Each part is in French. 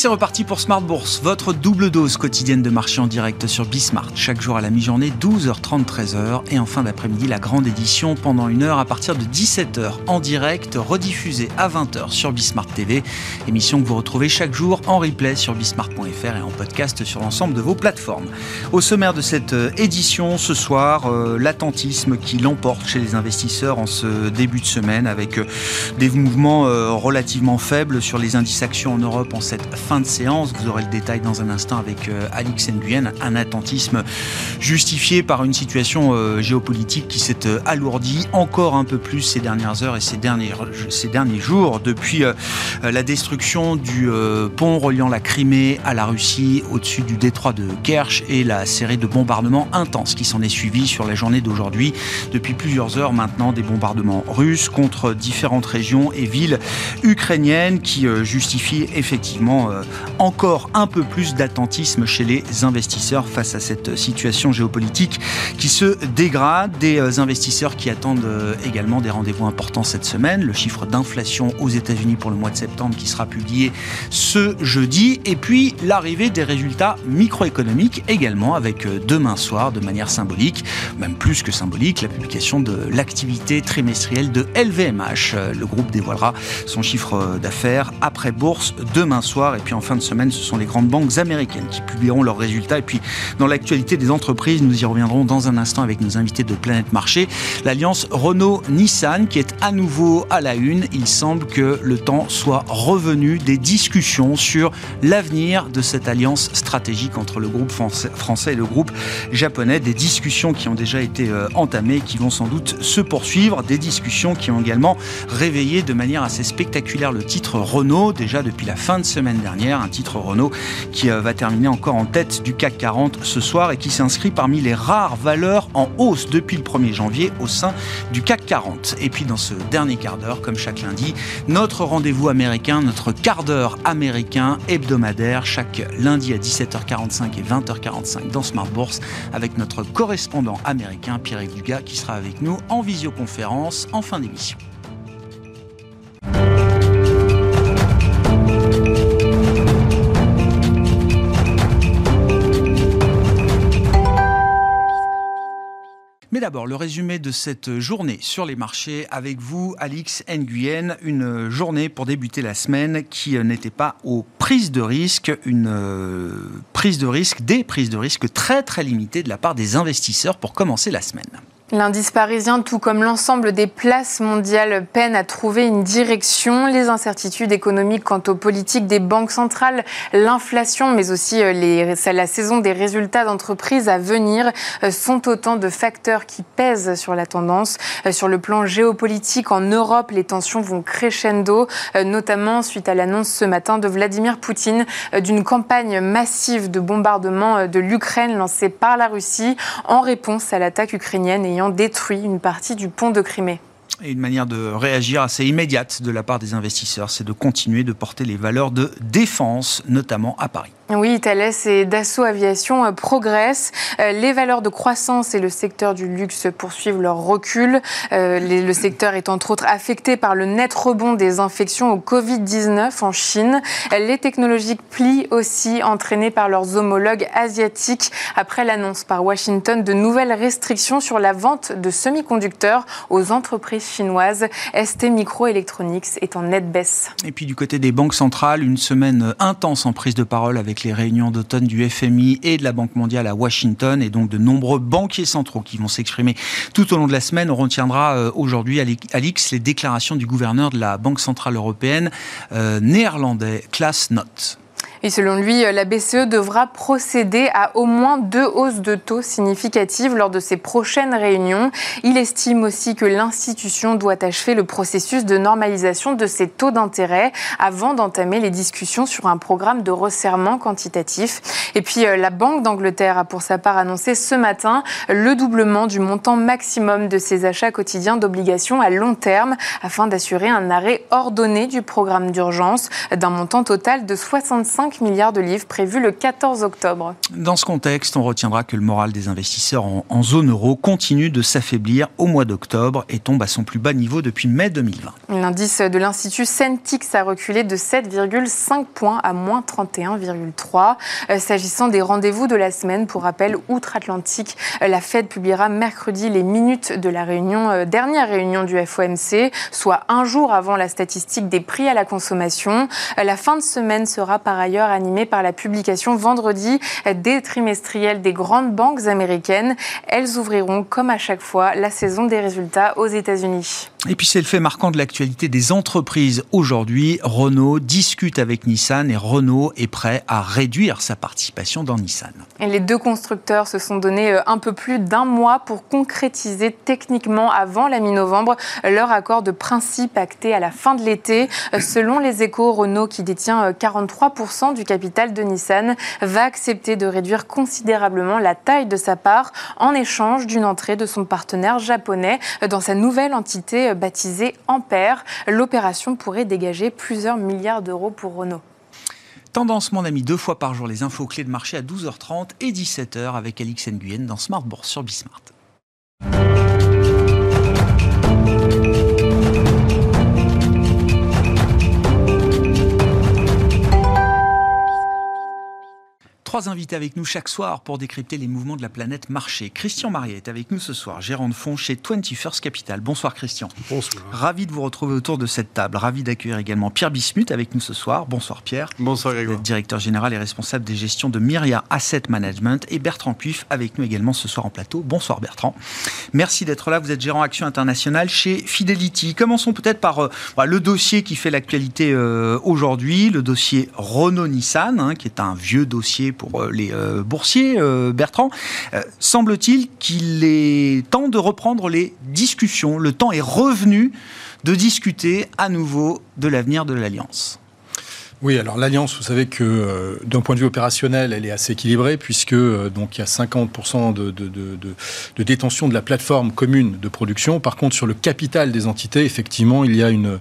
C'est reparti pour Smart Bourse, votre double dose quotidienne de marché en direct sur Bismart. Chaque jour à la mi-journée, 12h30, 13h. Et en fin d'après-midi, la grande édition pendant une heure à partir de 17h en direct, rediffusée à 20h sur Bismart TV. Émission que vous retrouvez chaque jour en replay sur bismart.fr et en podcast sur l'ensemble de vos plateformes. Au sommaire de cette euh, édition, ce soir, euh, l'attentisme qui l'emporte chez les investisseurs en ce début de semaine avec euh, des mouvements relativement faibles sur les indices actions en Europe en cette fin de séance. Vous aurez le détail dans un instant avec euh, Alix Nguyen. Un attentisme justifié par une situation euh, géopolitique qui s'est euh, alourdie encore un peu plus ces dernières heures et ces derniers, ces derniers jours depuis la destruction du pont reliant la Crimée à la Russie au-dessus du détroit de Kerch et la série de bombardements intenses qui s'en est suivie sur la journée d'aujourd'hui. Depuis plusieurs heures maintenant, des bombardements russes contre différentes régions et villes ukrainiennes qui justifient effectivement euh, encore un peu plus d'attentisme chez les investisseurs face à cette situation géopolitique qui se dégrade. Des euh, investisseurs qui attendent euh, également des rendez-vous importants cette semaine. Le chiffre d'inflation aux États-Unis pour le mois de septembre qui sera publié ce jeudi. Et puis l'arrivée des résultats microéconomiques également avec demain soir de manière symbolique, même plus que symbolique, la publication de l'activité trimestrielle de LVMH. Le groupe dévoilera son chiffre d'affaires après bourse demain soir. Et puis en fin de semaine, ce sont les grandes banques américaines qui publieront leurs résultats. Et puis dans l'actualité des entreprises, nous y reviendrons dans un instant avec nos invités de Planète Marché. L'alliance Renault-Nissan qui est à nouveau à la une. Il semble que le temps soit revenu des discussions sur l'avenir de cette alliance stratégique entre le groupe français et le groupe japonais. Des discussions qui ont déjà été euh, entamées et qui vont sans doute se poursuivre. Des discussions qui ont également réveillé de manière assez spectaculaire le titre Renault déjà depuis la fin de semaine dernière un titre Renault qui euh, va terminer encore en tête du CAC 40 ce soir et qui s'inscrit parmi les rares valeurs en hausse depuis le 1er janvier au sein du CAC 40. Et puis dans ce dernier quart d'heure, comme chaque lundi, notre rendez-vous américain, notre quart d'heure américain hebdomadaire, chaque lundi à 17h45 et 20h45 dans Smart Bourse avec notre correspondant américain Pierre Dugas qui sera avec nous en visioconférence en fin d'émission. D'abord le résumé de cette journée sur les marchés avec vous, Alix Nguyen. Une journée pour débuter la semaine qui n'était pas aux prises de risque, une euh, prise de risque, des prises de risque très très limitées de la part des investisseurs pour commencer la semaine. L'indice parisien, tout comme l'ensemble des places mondiales, peine à trouver une direction. Les incertitudes économiques quant aux politiques des banques centrales, l'inflation, mais aussi euh, la saison des résultats d'entreprises à venir euh, sont autant de facteurs qui pèsent sur la tendance. Euh, sur le plan géopolitique, en Europe, les tensions vont crescendo, notamment suite à l'annonce ce matin de Vladimir Poutine d'une campagne massive de bombardement de l'Ukraine lancée par la Russie en réponse à l'attaque ukrainienne ayant détruit une partie du pont de Crimée. Et une manière de réagir assez immédiate de la part des investisseurs, c'est de continuer de porter les valeurs de défense, notamment à Paris. Oui, Thales et Dassault Aviation euh, progressent. Euh, les valeurs de croissance et le secteur du luxe poursuivent leur recul. Euh, le secteur est entre autres affecté par le net rebond des infections au Covid-19 en Chine. Les technologies plient aussi, entraînées par leurs homologues asiatiques, après l'annonce par Washington de nouvelles restrictions sur la vente de semi-conducteurs aux entreprises chinoises. ST Microelectronics est en nette baisse. Et puis du côté des banques centrales, une semaine intense en prise de parole avec les réunions d'automne du FMI et de la Banque mondiale à Washington et donc de nombreux banquiers centraux qui vont s'exprimer tout au long de la semaine. On retiendra euh, aujourd'hui, Alix, les déclarations du gouverneur de la Banque centrale européenne euh, néerlandais, Klaas Not. Et selon lui, la BCE devra procéder à au moins deux hausses de taux significatives lors de ses prochaines réunions. Il estime aussi que l'institution doit achever le processus de normalisation de ses taux d'intérêt avant d'entamer les discussions sur un programme de resserrement quantitatif. Et puis euh, la Banque d'Angleterre a pour sa part annoncé ce matin le doublement du montant maximum de ses achats quotidiens d'obligations à long terme afin d'assurer un arrêt ordonné du programme d'urgence d'un montant total de 65 milliards de livres prévu le 14 octobre. Dans ce contexte, on retiendra que le moral des investisseurs en, en zone euro continue de s'affaiblir au mois d'octobre et tombe à son plus bas niveau depuis mai 2020. L'indice de l'Institut Centix a reculé de 7,5 points à moins 31,3. Euh, s'agissant des rendez-vous de la semaine, pour rappel, outre-Atlantique, euh, la Fed publiera mercredi les minutes de la réunion, euh, dernière réunion du FOMC, soit un jour avant la statistique des prix à la consommation. La fin de semaine sera par ailleurs animée par la publication vendredi des trimestriels des grandes banques américaines. Elles ouvriront, comme à chaque fois, la saison des résultats aux États-Unis. Et puis c'est le fait marquant de l'actualité des entreprises aujourd'hui. Renault discute avec Nissan et Renault est prêt à réduire sa participation dans Nissan. Et les deux constructeurs se sont donné euh, un peu plus d'un mois pour concrétiser techniquement avant la mi-novembre leur accord de principe acté à la fin de l'été. Euh, selon les échos, Renault, qui détient 43% euh, du capital de Nissan, va accepter de réduire considérablement la taille de sa part en échange d'une entrée de son partenaire japonais dans sa nouvelle entité baptisée Ampère. L'opération pourrait dégager plusieurs milliards d'euros pour Renault. Tendance, mon ami, deux fois par jour, les infos clés de marché à 12h30 et 17h avec Alix Nguyen dans Smart Bourse sur Bismart. Trois invités avec nous chaque soir pour décrypter les mouvements de la planète marché. Christian Mariet est avec nous ce soir, gérant de fonds chez 21st Capital. Bonsoir Christian. Bonsoir. Ravi de vous retrouver autour de cette table. Ravi d'accueillir également Pierre Bismuth avec nous ce soir. Bonsoir Pierre. Bonsoir Grégoire. Vous êtes directeur général et responsable des gestions de Myria Asset Management. Et Bertrand Puif avec nous également ce soir en plateau. Bonsoir Bertrand. Merci d'être là. Vous êtes gérant Action Internationale chez Fidelity. Commençons peut-être par euh, le dossier qui fait l'actualité euh, aujourd'hui, le dossier Renault-Nissan, hein, qui est un vieux dossier pour euh, les euh, boursiers, euh, Bertrand. Semble-t-il qu'il est temps de reprendre les discussions. Le temps est revenu de discuter à nouveau de l'avenir de l'Alliance. Oui, alors l'alliance, vous savez que euh, d'un point de vue opérationnel, elle est assez équilibrée puisque euh, donc il y a 50% de, de, de, de, détention de la plateforme commune de production. Par contre, sur le capital des entités, effectivement, il y a une,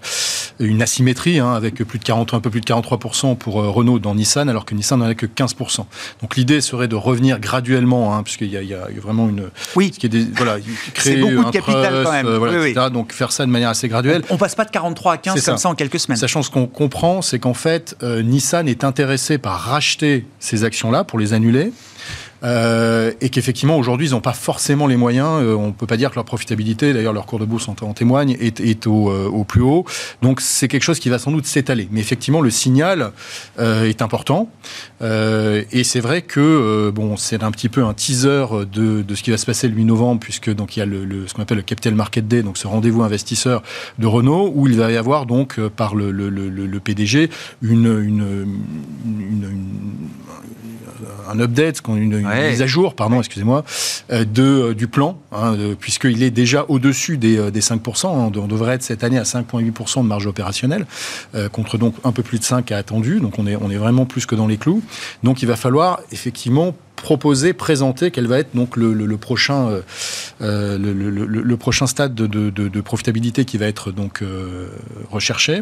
une asymétrie hein, avec plus de 40, un peu plus de 43% pour euh, Renault dans Nissan, alors que Nissan n'en a que 15%. Donc l'idée serait de revenir graduellement, hein, puisqu'il y, y, a vraiment une, oui, ce qui est des, voilà, créer beaucoup de capital quand même. voilà, oui. Oui. Donc faire ça de manière assez graduelle. On, on passe pas de 43 à 15 comme ça. ça en quelques semaines. Sachant ce qu'on comprend, c'est qu'en fait euh, Nissan est intéressé par racheter ces actions-là pour les annuler. Euh, et qu'effectivement aujourd'hui ils n'ont pas forcément les moyens. Euh, on ne peut pas dire que leur profitabilité, d'ailleurs leur cours de bourse en, témoigne, est, au, plus haut. Donc c'est quelque chose qui va sans doute s'étaler. Mais effectivement le signal est important euh, et c'est vrai que bon c'est un petit peu un teaser de, de, ce qui va se passer le 8 novembre puisque donc il y a le, le ce qu'on appelle le Capital Market Day, donc ce rendez-vous investisseur de Renault où il va y avoir donc par le, le PDG une, une, une, une un update, une, une ouais. mise à jour, pardon, excusez-moi, euh, de, euh, du plan, hein, puisqu'il est déjà au-dessus des, euh, des 5%. Hein, on devrait être cette année à 5,8% de marge opérationnelle, euh, contre donc un peu plus de 5 à attendu. Donc on est, on est vraiment plus que dans les clous. Donc il va falloir effectivement proposer, présenter quel va être donc le, le, le prochain, euh, le, le, prochain stade de, de, profitabilité qui va être donc euh, recherché.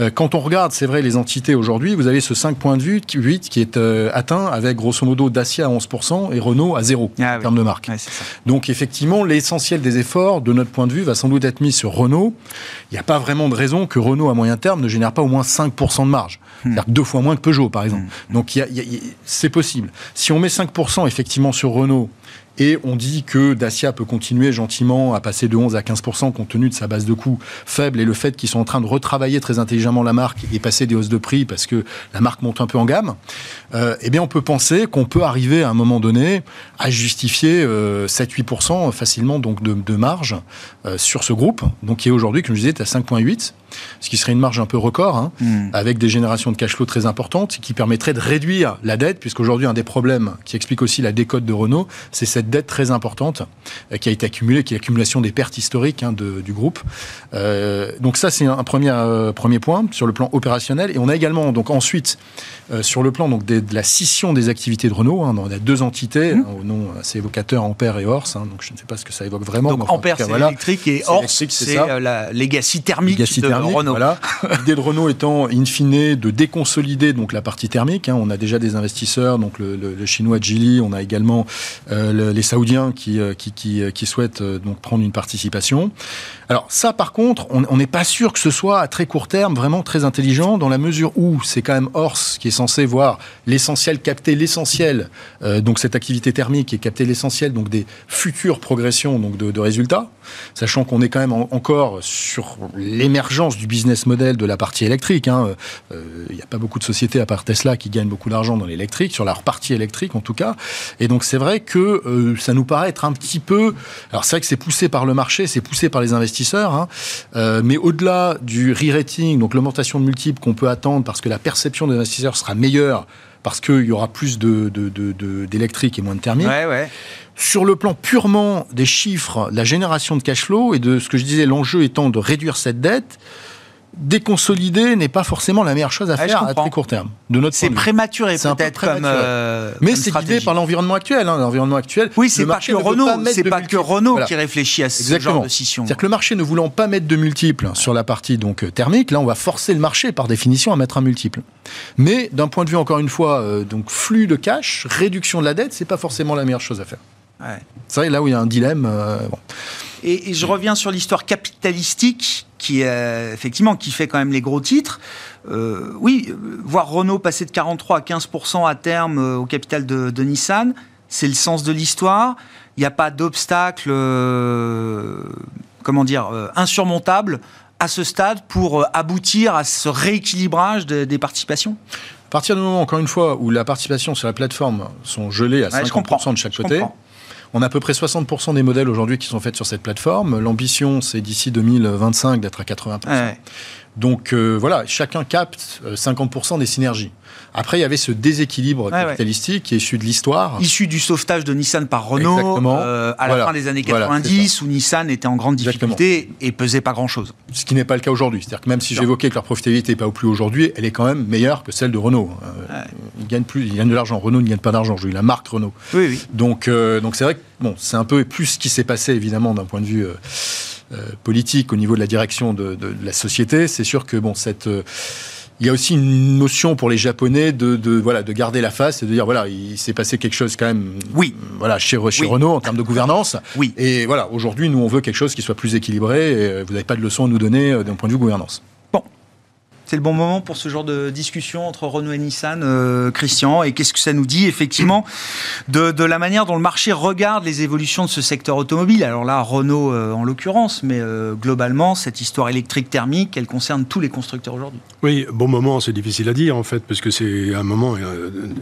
Euh, quand on regarde, c'est vrai, les entités aujourd'hui, vous avez ce 5 points de vue 8 qui est euh, atteint avec grosso modo Dacia à 11% et Renault à 0 ah, en oui. termes de marque. Ouais, donc effectivement, l'essentiel des efforts, de notre point de vue, va sans doute être mis sur Renault. Il n'y a pas vraiment de raison que Renault à moyen terme ne génère pas au moins 5% de marge. Hmm. C'est-à-dire deux fois moins que Peugeot, par exemple. Hmm. Donc c'est possible. Si on met 5 effectivement sur Renault Et on dit que Dacia peut continuer gentiment à passer de 11 à 15% compte tenu de sa base de coûts faible et le fait qu'ils sont en train de retravailler très intelligemment la marque et passer des hausses de prix parce que la marque monte un peu en gamme. Euh, eh bien, on peut penser qu'on peut arriver à un moment donné à justifier 7-8% facilement donc de, marge sur ce groupe, donc qui est aujourd'hui, comme je disais, à 5,8 ce qui serait une marge un peu record, hein, hmm. avec des générations de cash flow très importantes, qui permettrait de réduire la dette, puisqu'aujourd'hui, un des problèmes qui explique aussi la décote de Renault, c'est cette dette très importante euh, qui a été accumulée, qui est l'accumulation des pertes historiques hein, du groupe. Euh, donc ça, c'est un premier, euh, premier point sur le plan opérationnel. Et on a également, donc ensuite, sur le plan donc, de, la scission des activités de Renault, hein, on a deux entités, hmm. au nom assez évocateur, Ampère et Horse, donc je ne sais pas ce que ça évoque vraiment. Donc Ampère, c'est électrique, et Horse, c'est la legacy thermique de Renault. Voilà. L'idée de Renault étant, in fine, de déconsolider donc la partie thermique. Hein. On a déjà des investisseurs, donc le, chinois Geely, on a également euh, les Saoudiens qui, euh, qui, qui, euh, qui souhaitent donc prendre une participation. Alors ça, par contre, on n'est pas sûr que ce soit à très court terme vraiment très intelligent, dans la mesure où c'est quand même Horse qui est censé voir l'essentiel, capter l'essentiel, donc cette activité thermique et capter l'essentiel donc des futures progressions donc de résultats, sachant qu'on est quand même encore sur l'émergence du business model de la partie électrique. Il hein. n'y euh, a pas beaucoup de sociétés à part Tesla qui gagnent beaucoup d'argent dans l'électrique, sur leur partie électrique en tout cas. Et donc c'est vrai que euh, ça nous paraît être un petit peu... Alors c'est vrai que c'est poussé par le marché, c'est poussé par les investisseurs, hein. euh, mais au-delà du re-rating, donc l'augmentation de multiples qu'on peut attendre parce que la perception des investisseurs sera meilleure parce qu'il y aura plus d'électrique de, de, et moins de thermique. Ouais, ouais. Sur le plan purement des chiffres, la génération de cash flow et de ce que je disais, l'enjeu étant de réduire cette dette, déconsolider n'est pas forcément la meilleure chose à faire à très court terme. De notre c'est prématuré peut-être comme, euh, mais c'est guidé par l'environnement actuel. Hein, l'environnement actuel. Oui, c'est pas que Renault, c'est pas que Renault qui réfléchit à ce genre de scission. C'est-à-dire que le marché ne voulant pas mettre de multiples sur la partie donc euh, thermique, là on va forcer le marché par définition à mettre un multiple. Mais d'un point de vue encore une fois euh, donc flux de cash, réduction de la dette, c'est pas forcément la meilleure chose à faire. Ouais. C'est vrai là où il y a un dilemme. bon. Et, je reviens sur l'histoire capitalistique qui, euh, effectivement, qui fait quand même les gros titres. Euh, oui, voir Renault passer de 43 à 15% à terme euh, au capital de, Nissan, c'est le sens de l'histoire. Il n'y a pas d'obstacle, comment dire, insurmontable à ce stade pour aboutir à ce rééquilibrage des participations À partir du moment, encore une fois, où la participation sur la plateforme sont gelées à 50% de chaque côté, on a à peu près 60% des modèles aujourd'hui qui sont faits sur cette plateforme. L'ambition, c'est d'ici 2025 d'être à 80%. Donc euh, voilà, chacun capte 50% euh, des synergies. Après, il y avait ce déséquilibre capitalistique qui est issu de l'histoire. Issu du sauvetage de Nissan par Renault euh, à la fin des années 90, où Nissan était en grande difficulté et pesait pas grand-chose. Ce qui n'est pas le cas aujourd'hui. C'est-à-dire que même si j'évoquais que leur profitabilité n'est pas au plus aujourd'hui, elle est quand même meilleure que celle de Renault. ils gagnent plus, ils gagnent de l'argent. Renault ne gagne pas d'argent. J'ai eu la marque Renault. Oui, oui. Donc, donc c'est vrai que bon, c'est un peu plus ce qui s'est passé évidemment d'un point de vue. Euh, politique au niveau de la direction de, la société, c'est sûr que bon, cette euh, il y a aussi une notion pour les Japonais de, voilà de garder la face et de dire voilà il s'est passé quelque chose quand même oui. voilà chez, chez Renault en termes de gouvernance. Oui. Et voilà aujourd'hui nous on veut quelque chose qui soit plus équilibré et euh, vous n'avez pas de leçons à nous donner d'un point de vue gouvernance c'est le bon moment pour ce genre de discussion entre Renault et Nissan, euh, Christian. Et qu'est-ce que ça nous dit effectivement de, la manière dont le marché regarde les évolutions de ce secteur automobile? Alors là, Renault euh, en l'occurrence, mais euh, globalement, cette histoire électrique thermique, elle concerne tous les constructeurs aujourd'hui. Oui, bon moment, c'est difficile à dire en fait, parce que c'est un moment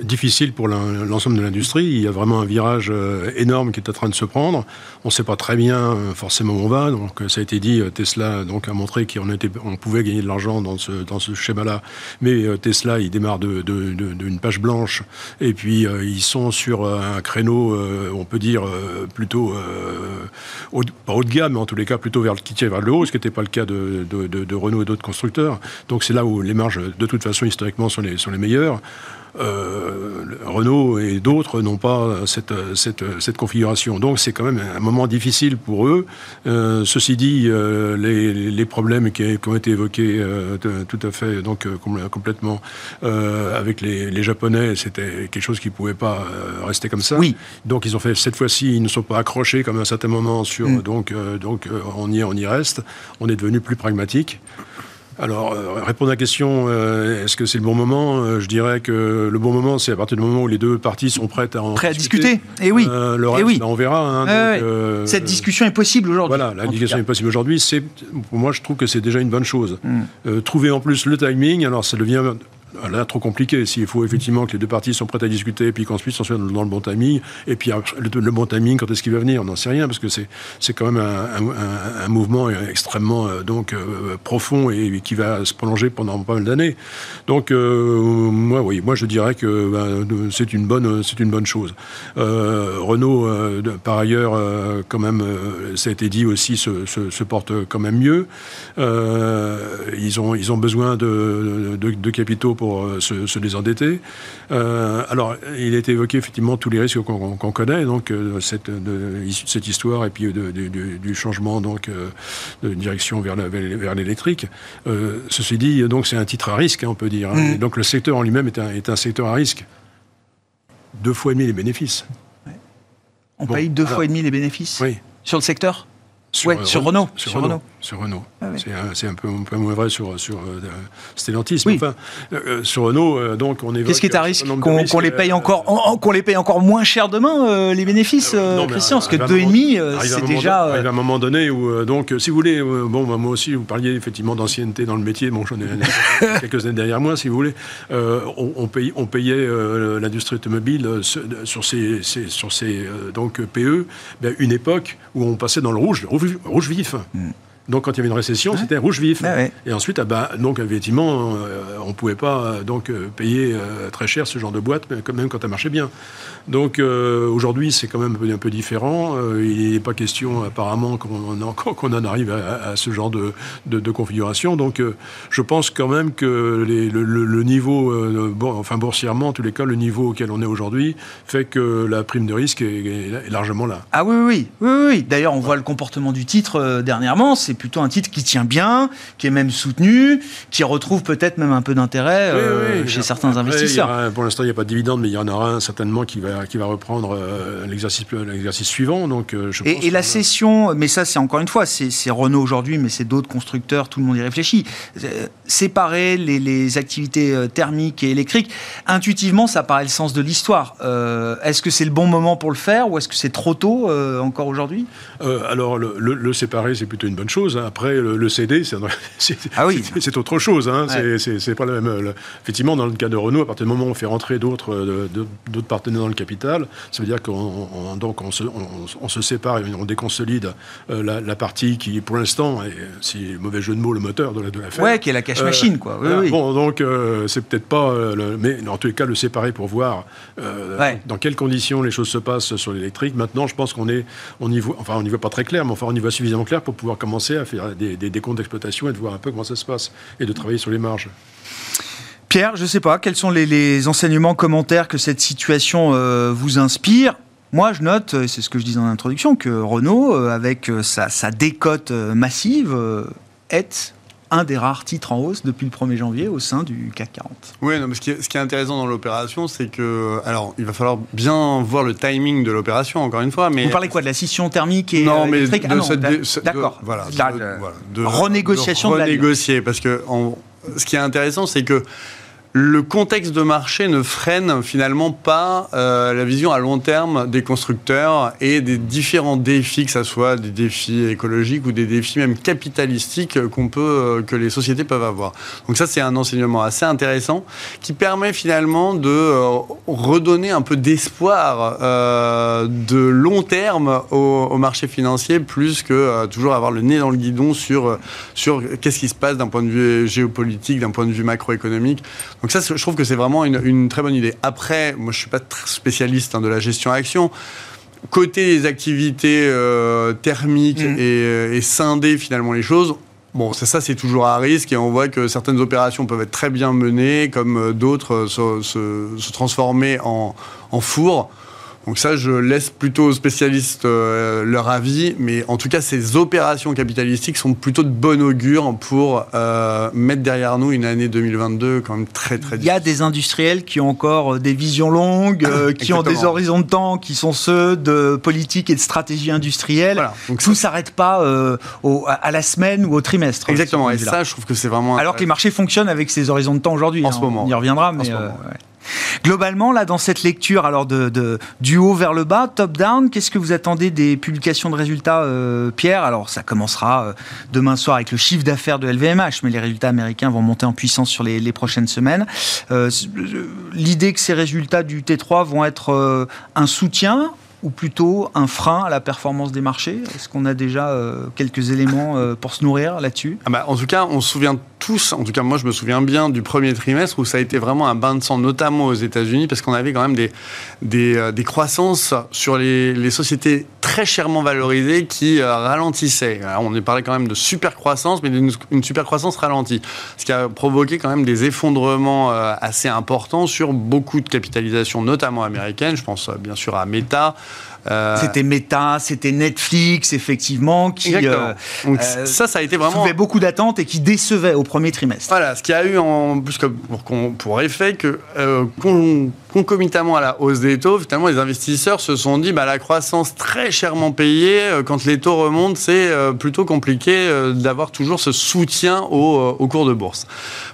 difficile pour l'ensemble de l'industrie. Il y a vraiment un virage énorme qui est en train de se prendre. On ne sait pas très bien forcément où on va. Donc ça a été dit, Tesla donc, a montré qu'on on pouvait gagner de l'argent dans ce, dans ce schéma-là. Mais euh, Tesla, il démarre d'une de, page blanche, et puis euh, ils sont sur un créneau, euh, on peut dire, plutôt, haut, pas haut de gamme, mais en tous les cas plutôt vers le, qui tient vers le haut, ce qui n'était pas le cas de, Renault et d'autres constructeurs. Donc c'est là où les marges, de toute façon, historiquement, sont les meilleures. Euh, Renault et d'autres n'ont pas cette, cette, configuration. Donc c'est quand même un moment difficile pour eux. Euh, ceci dit, euh, les, problèmes qui, ont été évoqués tout à fait, donc complètement avec les, Japonais, c'était quelque chose qui ne pouvait pas rester comme ça. Oui. Donc ils ont fait cette fois-ci, ils ne sont pas accrochés comme à un certain moment sur. Mm. Donc, donc on, y, on y reste. On est devenu plus pragmatique. Alors, euh, répondre à la question, euh, est-ce que c'est le bon moment euh, Je dirais que le bon moment, c'est à partir du moment où les deux parties sont prêtes à en Prêt à discuter. Et eh oui. le eh oui. ben, on verra. hein, donc, Cette discussion est possible aujourd'hui. Voilà, la discussion est possible aujourd'hui. C'est, pour moi, je trouve que c'est déjà une bonne chose. Hmm. Trouver en plus le timing, alors ça devient là trop compliqué. S'il faut effectivement que les deux parties sont prêtes à discuter, puis qu'ensuite on soit dans le bon timing, et puis le, bon timing, quand est-ce qu'il va venir? On n'en sait rien parce que c'est quand même un, mouvement extrêmement euh, donc euh, profond et, qui va se prolonger pendant pas mal d'années. Donc euh, moi, oui, moi je dirais que ben, c'est une bonne une bonne chose. Renault, par ailleurs, quand même, ça a été dit aussi, se, porte quand même mieux. Ils ont ils ont besoin de, de capitaux pour euh, se, se désendetter. Euh, alors, il a été évoqué effectivement tous les risques qu'on connaît, donc euh, cette, de, histoire et puis de- de- du- changement donc de direction vers l'électrique. Ceci dit, donc c'est un titre à risque, hein, on peut dire. hein. Mm. Et donc le secteur en lui-même est un, est un secteur à risque. Deux fois et demi les bénéfices. On Bon, paye deux alors. fois et demi les bénéfices Oui. sur le secteur? Ouais, sur Renault, Sur, sur Renault. Renault. Sur Renault. Ah oui. C'est un, c'est un peu, un peu moins vrai sur, sur euh, Stellantis. Oui. Mais enfin, euh, euh, sur Renault, euh, donc on évoque... Qu'est-ce qui est à risque Qu'on les paye encore, en- en- qu'on les paye encore moins cher demain euh, les bénéfices, euh, non, Christian, parce que deux et demi, c'est moment déjà. arrive un moment donné où, euh, donc, si vous voulez, euh, bon, bah, moi aussi, vous parliez effectivement d'ancienneté dans le métier. Bon, j'en ai quelques années derrière moi, si vous voulez. Euh, on, on payait, on payait euh, l'industrie automobile sur ces, ces- sur ces euh, donc PE, ben, une époque où on passait dans le rouge, le rouge, rouge vif. Donc, quand il y avait une récession, c'était rouge vif. Ouais, ouais. Et ensuite, ah bah, donc effectivement, euh, on ne pouvait pas euh, donc euh, payer euh, très cher ce genre de boîte, même quand ça marchait bien. Donc euh, aujourd'hui, c'est quand même un peu, différent. Euh, il n'est pas question apparemment qu'on en, arrive à, à ce genre de, de- de configuration. Donc euh, je pense quand même que les- le, niveau, bon, enfin boursièrement, en tous les cas, le niveau auquel on est aujourd'hui fait que la prime de risque est, est largement là. Ah oui, oui, oui, oui, oui. D'ailleurs, on voit le comportement du titre dernièrement. C'est plutôt un titre qui tient bien, qui est même soutenu, qui retrouve peut-être même un peu d'intérêt Oui, chez certains Après, investisseurs. pour l'instant, il n'y a pas de dividende, mais il y en aura un certainement qui va, qui va reprendre euh, l'exercice l'exercice suivant. Donc, euh, je pense Et, et la cession, mais ça c'est encore une fois, c'est Renault aujourd'hui, mais c'est d'autres constructeurs, tout le monde y réfléchit. Euh, Séparer les, les activités euh, thermiques et électriques, intuitivement ça paraît le sens de l'histoire. Euh, est-ce que c'est le bon moment pour le faire ou est-ce que c'est trop tôt euh, encore aujourd'hui? Euh, alors, le, le- le séparer, c'est plutôt une bonne chose. Après, le, le céder, c'est c'est- Ah oui. c'est- autre chose. hein. C'est- Ouais. C'est c'est pas la même. effectivement, dans le cas de Renault, à partir du moment où on fait rentrer euh, d'autres partenaires dans le capital, ça veut dire qu'on on- donc on se, on- on se sépare et on déconsolide euh, la, la partie qui, pour l'instant, est, si mauvais jeu de mots, le moteur de la- de l'affaire. Ouais, qui est la cash Euh, machine, quoi. Oui, voilà. oui. Bon, donc euh, c'est peut-être pas, le- mais en tous les cas le séparer pour voir Ouais. dans quelles conditions les choses se passent sur l'électrique. Maintenant, je pense qu'on est, on y voit, enfin on n'y voit pas très clair, mais enfin on y voit suffisamment clair pour pouvoir commencer à faire des, des, des comptes d'exploitation et de voir un peu comment ça se passe et de travailler sur les marges. Pierre, je ne sais pas, quels sont les, les enseignements, commentaires que cette situation euh, vous inspire? Moi, je note, et c'est ce que je disais en introduction, que Renault, euh, avec euh, sa, sa décote massive, est un des rares titres en hausse depuis le 1er janvier au sein du CAC 40. Oui, non, mais ce, qui est, ce qui est intéressant dans l'opération, c'est que. Alors, il va falloir bien voir le timing de l'opération, encore une fois. Mais Vous parlez quoi de la scission thermique et non, mais électrique? de Ah non, cette- d'ac- de- cette- D'accord. de- Voilà. La- de- le- voilà, de- renégociation de la renégocier, parce que en- ce qui est intéressant, c'est que le contexte de marché ne freine finalement pas euh, la vision à long terme des constructeurs et des différents défis, que ce soit des défis écologiques ou des défis même capitalistiques peut, euh, que les sociétés peuvent avoir. Donc ça, c'est un enseignement assez intéressant qui permet finalement de euh, redonner un peu d'espoir de long terme au, au marché financier, plus que toujours avoir le nez dans le guidon sur, sur qu'est-ce qui se passe d'un point de vue géopolitique, d'un point de vue macroéconomique. Ça, c'est- je trouve que c'est vraiment une, une très bonne idée. Après, moi, je suis pas très spécialiste hein, de la gestion action. Côté des activités euh, thermiques Mhm. et, et scinder finalement les choses, Bon, ça, c'est toujours à risque et on voit que certaines opérations peuvent être très bien menées, comme euh, d'autres euh, se, se- se transformer en, en four. Donc ça, je laisse plutôt aux spécialistes euh, leur avis, mais en tout cas, ces opérations capitalistiques sont plutôt de bon augure pour euh, mettre derrière nous une année 2022 quand même très très Il y a des industriels qui ont encore euh, des visions longues, qui ont des horizons de temps qui sont ceux de politique et de stratégie industrielle. Voilà. Donc tout ne s'arrête pas à la semaine ou au trimestre. Exactement, et ça, je trouve que c'est vraiment... Alors que les marchés fonctionnent avec ces horizons de temps aujourd'hui. En ce moment. On y reviendra, mais... Globalement, là, dans cette lecture, alors de, du haut vers le bas, top-down, qu'est-ce que vous attendez des publications de résultats, euh, Pierre? Alors, ça commencera euh, demain soir avec le chiffre d'affaires de LVMH, mais les résultats américains vont monter en puissance sur les, prochaines semaines. Euh, l'idée que ces résultats du T3 vont être un soutien ou plutôt un frein à la performance des marchés? Est-ce qu'on a déjà quelques éléments pour se nourrir là-dessus? Ah bah, En tout cas, on se souvient tous, en tout cas moi je me souviens bien du premier trimestre où ça a été vraiment un bain de sang, notamment aux États-Unis, parce qu'on avait quand même des, des, euh, croissances sur les, les, sociétés très chèrement valorisées qui ralentissaient. on est parlé quand même de super croissance, mais d'une une super croissance ralentie. Ce qui a provoqué quand même des effondrements assez importants sur beaucoup de capitalisations, notamment américaines. Je pense bien sûr à Meta, euh, c'était Meta, c'était Netflix, effectivement, qui euh, Donc, euh, ça, ça a été vraiment avait beaucoup d'attentes et qui décevait au premier trimestre. Voilà, ce qui a eu en plus pour, pour effet que concomitamment à la hausse des taux, finalement, les investisseurs se sont dit, bah, la croissance très chèrement payée, quand les taux remontent, c'est plutôt compliqué d'avoir toujours ce soutien au, cours de bourse.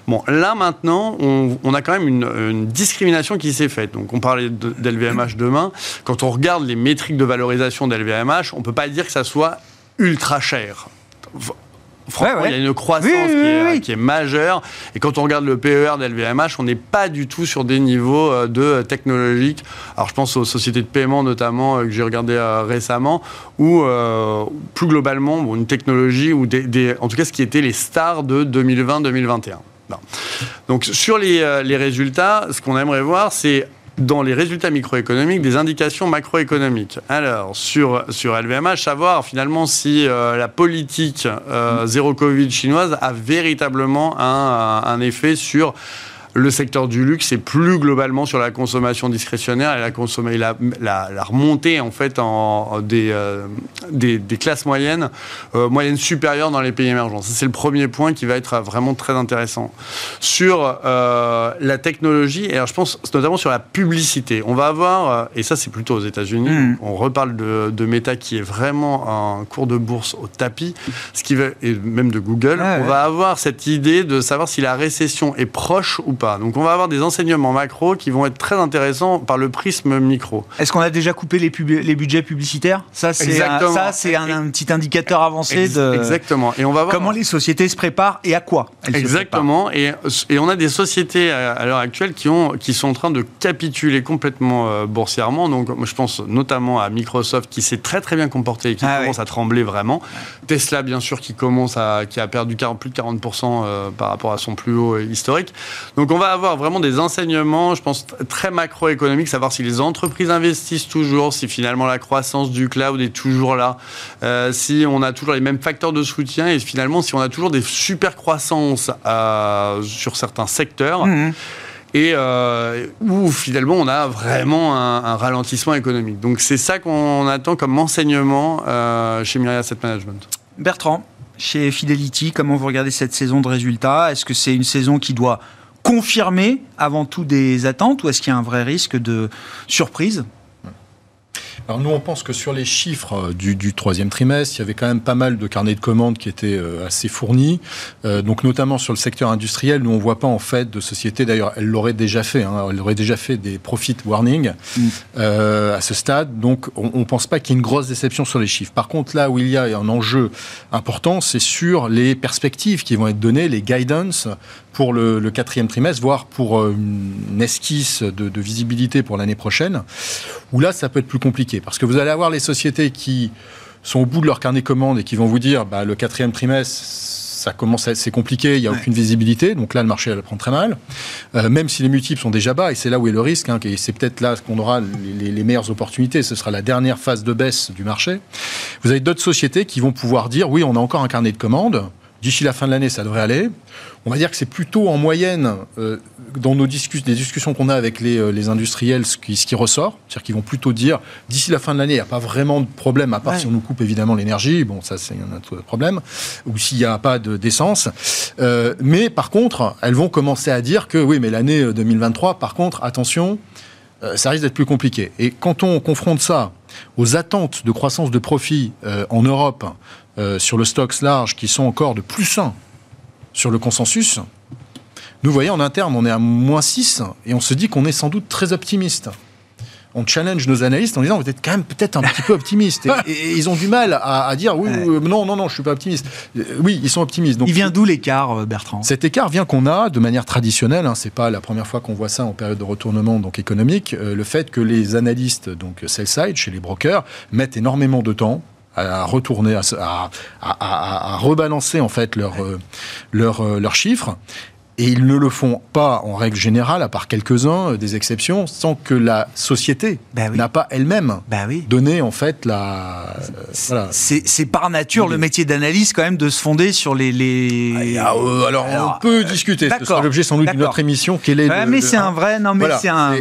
Bon, là maintenant, on, a quand même une discrimination qui s'est faite. Donc, on parlait d'LVMH demain. Quand on regarde les métriques de valorisation d'LVMH, on ne peut pas dire que ça soit ultra cher. Franchement, il y a une croissance qui, est, majeure. Et quand on regarde le PER d'LVMH, on n'est pas du tout sur des niveaux euh, de technologiques. Alors, je pense aux sociétés de paiement, notamment, euh, que j'ai regardé euh, récemment, ou plus globalement, une technologie, ou des, en tout cas, ce qui était les stars de 2020-2021. Donc, sur les, les résultats, ce qu'on aimerait voir, c'est dans les résultats microéconomiques des indications macroéconomiques. Alors, sur, sur LVMH, savoir finalement si euh, la politique euh, zéro Covid chinoise a véritablement un, un effet sur le secteur du luxe et plus globalement sur la consommation discrétionnaire et la, la, la, la remontée en fait en, des, euh, des, des, classes moyennes, euh, moyennes supérieures dans les pays émergents. C'est le premier point qui va être vraiment très intéressant. Sur euh, la technologie, et alors je pense notamment sur la publicité, on va avoir, et ça c'est plutôt aux États-Unis, mmh. on reparle de, de, Meta qui est vraiment un cours de bourse au tapis, ce qui va, et même de Google, ah on va avoir cette idée de savoir si la récession est proche ou donc on va avoir des enseignements macro qui vont être très intéressants par le prisme micro. Est-ce qu'on a déjà coupé les, les budgets publicitaires? Ça, c'est un, petit indicateur avancé de exactement. Et on va voir comment les sociétés se préparent et à quoi. exactement. Et, et, on a des sociétés à, l'heure actuelle qui ont qui sont en train de capituler complètement euh, boursièrement. Donc je pense notamment à Microsoft qui s'est très très bien comporté et qui ah commence à trembler vraiment. Tesla, bien sûr, qui commence à qui a perdu 40, plus de 40% euh, par rapport à son plus haut euh, historique. Donc on va avoir vraiment des enseignements, je pense, très macroéconomiques, savoir si les entreprises investissent toujours, si finalement la croissance du cloud est toujours là, euh, si on a toujours les mêmes facteurs de soutien et finalement si on a toujours des super croissances euh, sur certains secteurs. Mmh. et euh, où finalement on a vraiment un, ralentissement économique. Donc c'est ça qu'on attend comme enseignement chez Myriad Asset Management. Bertrand, chez Fidelity, comment vous regardez cette saison de résultats? Est-ce que c'est une saison qui doit confirmer avant tout des attentes ou est-ce qu'il y a un vrai risque de surprise? Alors nous, on pense que sur les chiffres euh, du, troisième trimestre, il y avait quand même pas mal de carnets de commandes qui étaient euh, assez fournis. Euh, donc notamment sur le secteur industriel, nous on voit pas en fait de société. D'ailleurs, elle l'aurait déjà fait. Hein, elle aurait déjà fait des profit warnings mm. à ce stade. Donc on, ne pense pas qu'il y ait une grosse déception sur les chiffres. Par contre, là où il y a un enjeu important, c'est sur les perspectives qui vont être données, les guidance pour le, quatrième trimestre, voire pour euh, une esquisse de, visibilité pour l'année prochaine, où là, ça peut être plus compliqué. Parce que vous allez avoir les sociétés qui sont au bout de leur carnet commande et qui vont vous dire bah, le quatrième trimestre, ça commence à c'est compliqué, il n'y a aucune visibilité, donc là le marché elle prend très mal. Euh, même si les multiples sont déjà bas, et c'est là où est le risque, hein, et c'est peut-être là qu'on aura les, les, meilleures opportunités, ce sera la dernière phase de baisse du marché. Vous avez d'autres sociétés qui vont pouvoir dire oui, on a encore un carnet de commandes, D'ici la fin de l'année, ça devrait aller. On va dire que c'est plutôt en moyenne, euh, dans nos discussions, des discussions qu'on a avec les, euh, les industriels, ce qui, ce qui ressort. C'est-à-dire qu'ils vont plutôt dire, d'ici la fin de l'année, il n'y a pas vraiment de problème, à part Ouais. si on nous coupe évidemment l'énergie. Bon, ça, c'est un autre problème. Ou s'il n'y a pas de- d'essence. Euh, mais par contre, elles vont commencer à dire que, oui, mais l'année euh, 2023, par contre, attention, euh, ça risque d'être plus compliqué. Et quand on confronte ça aux attentes de croissance de profit euh, en Europe euh, sur le stocks large qui sont encore de plus 1 sur le consensus, nous voyons en interne, on est à moins 6 et on se dit qu'on est sans doute très optimiste. On challenge nos analystes en disant vous êtes quand même peut-être un petit peu optimiste. Et, et ils ont du mal à, à dire oui, Ouais. non, non, non, je suis pas optimiste. Euh, Oui, ils sont optimistes. Donc, Il vient d'où l'écart, euh, Bertrand? cet écart vient qu'on a de manière traditionnelle, hein, c'est pas la première fois qu'on voit ça en période de retournement donc économique, euh, le fait que les analystes donc sell side chez les brokers mettent énormément de temps à retourner, à, à, à- à- rebalancer en fait leurs euh, leurs, euh, leurs chiffres. Et ils ne le font pas en règle générale, à part quelques-uns, euh, des exceptions, sans que la société Bah oui. n'a pas elle-même Bah oui. donné en fait la. euh, voilà. C'est par nature le métier d'analyste quand même de se fonder sur les. les... Ah, euh, alors, Alors, on peut discuter. Ce sera l'objet sans doute d'une autre émission. Quel est Ouais, le- mais c'est un vrai. Non, mais Voilà, c'est un.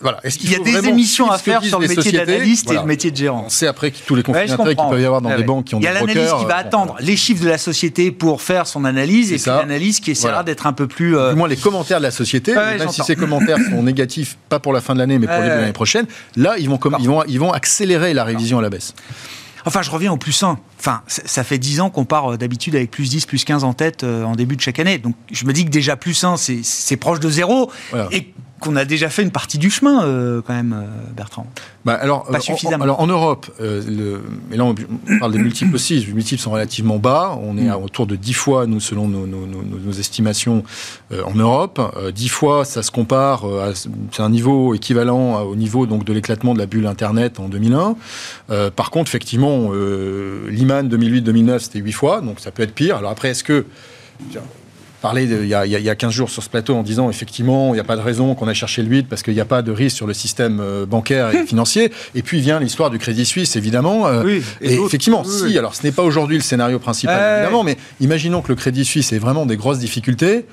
voilà. Qu'il Il y a des émissions à ce faire sur le métier d'analyste et le métier de gérant. On sait après tous les conflits d'intérêts qu'il peut y avoir dans Ouais, des banques qui ont Il y a brokers. qui va attendre les chiffres de la société pour faire son analyse et C'est puis l'analyse qui essaiera d'être un peu plus. euh, Du moins les commentaires de la société, ouais, même si ces commentaires sont négatifs, pas pour la fin de l'année, mais pour ouais. l'année prochaine, là ils vont, comme, ils vont, ils vont accélérer la révision à la baisse. Enfin, je reviens au plus 1. Enfin, ça fait 10 ans qu'on part euh, d'habitude avec plus 10, plus 15 en tête euh, en début de chaque année. Donc, je me dis que déjà plus 1, c'est- c'est proche de zéro. Voilà. Et qu'on a déjà fait une partie du chemin, euh, quand même, euh, Bertrand. Bah, alors, Pas euh, en- suffisamment. alors en Europe, euh, le, et là on parle des multiples aussi, les multiples sont relativement bas, on est Mm. à autour de 10 fois, nous, selon nos, nos- nos- nos estimations euh, en Europe. Euh, 10 fois, ça se compare, à- c'est un niveau équivalent au niveau donc, de l'éclatement de la bulle Internet en 2001. Euh, par contre, effectivement, Lehman 2008-2009, c'était 8 fois, donc ça peut être pire. Alors après, est-ce que... de- il y, a, il y a- il y a 15 jours sur ce plateau en disant effectivement il n'y a pas de raison qu'on a cherché le 8 parce qu'il n'y a pas de risque sur le système euh, bancaire et financier. Et puis vient l'histoire du Crédit Suisse évidemment Euh, Oui, et effectivement Oui, si alors ce n'est pas aujourd'hui le scénario principal évidemment mais imaginons que le Crédit Suisse ait vraiment des grosses difficultés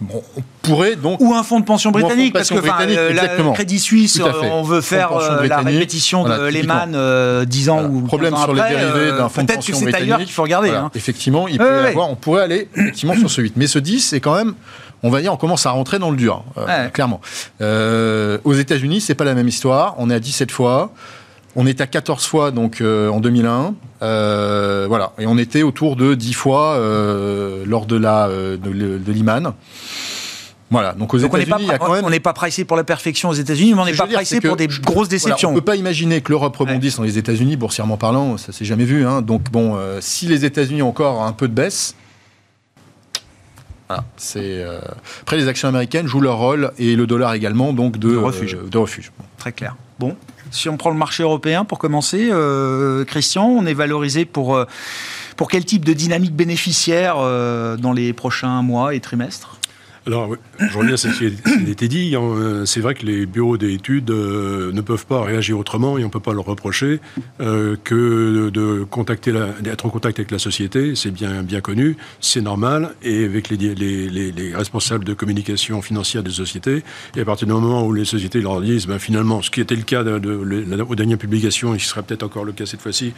bon, on pourrait donc Ou un fonds de pension de britannique, parce que pension enfin, britannique, euh, la- Crédit Suisse, euh, on veut faire pension euh, la britannique, répétition de. Lehman euh, 10 ans Voilà. ou problème 15 ans sur les dérivés d'un fonds de Peut-être que pension c'est ailleurs britannique. qu'il faut regarder. Voilà. hein. Effectivement, il Ouais, peut y ouais. avoir, on pourrait aller effectivement sur ce 8. Mais ce 10, c'est quand même, on va dire, on commence à rentrer dans le dur, Ouais. clairement. Aux États-Unis, c'est pas la même histoire. On est à 17 fois. On est à 14 fois donc euh, en 2001. Euh, voilà. Et on était autour de 10 fois euh, lors de la de, de Lehman. Voilà. Donc aux Donc on n'est États-Unis, pas, pas pricé pour la perfection aux États-unis, mais on n'est pas pricé pour des grosses Voilà, déceptions. on ne peut pas imaginer que l'Europe rebondisse dans les États-Unis, boursièrement parlant, ça s'est jamais vu. hein. Donc bon, si les États-Unis ont encore un peu de baisse, voilà, c'est après les actions américaines jouent leur rôle et le dollar également, donc de, De refuge. de refuge. Très clair. Bon, si on prend le marché européen pour commencer, euh, Christian, on est valorisé pour, euh, pour quel type de dynamique bénéficiaire euh, dans les prochains mois et trimestres? Alors, je reviens à ce qui a qui été dit. hein, euh, C'est vrai que les bureaux d'études euh, ne peuvent pas réagir autrement et on ne peut pas leur reprocher euh, que d'être en contact avec la société. C'est bien, bien connu, c'est normal. Et avec les, les, les- les responsables de communication financière des sociétés, et à partir du moment où les sociétés leur disent, ben, finalement, ce qui était le cas de, de- de- aux dernières publications, et ce sera peut-être encore le cas cette fois-ci,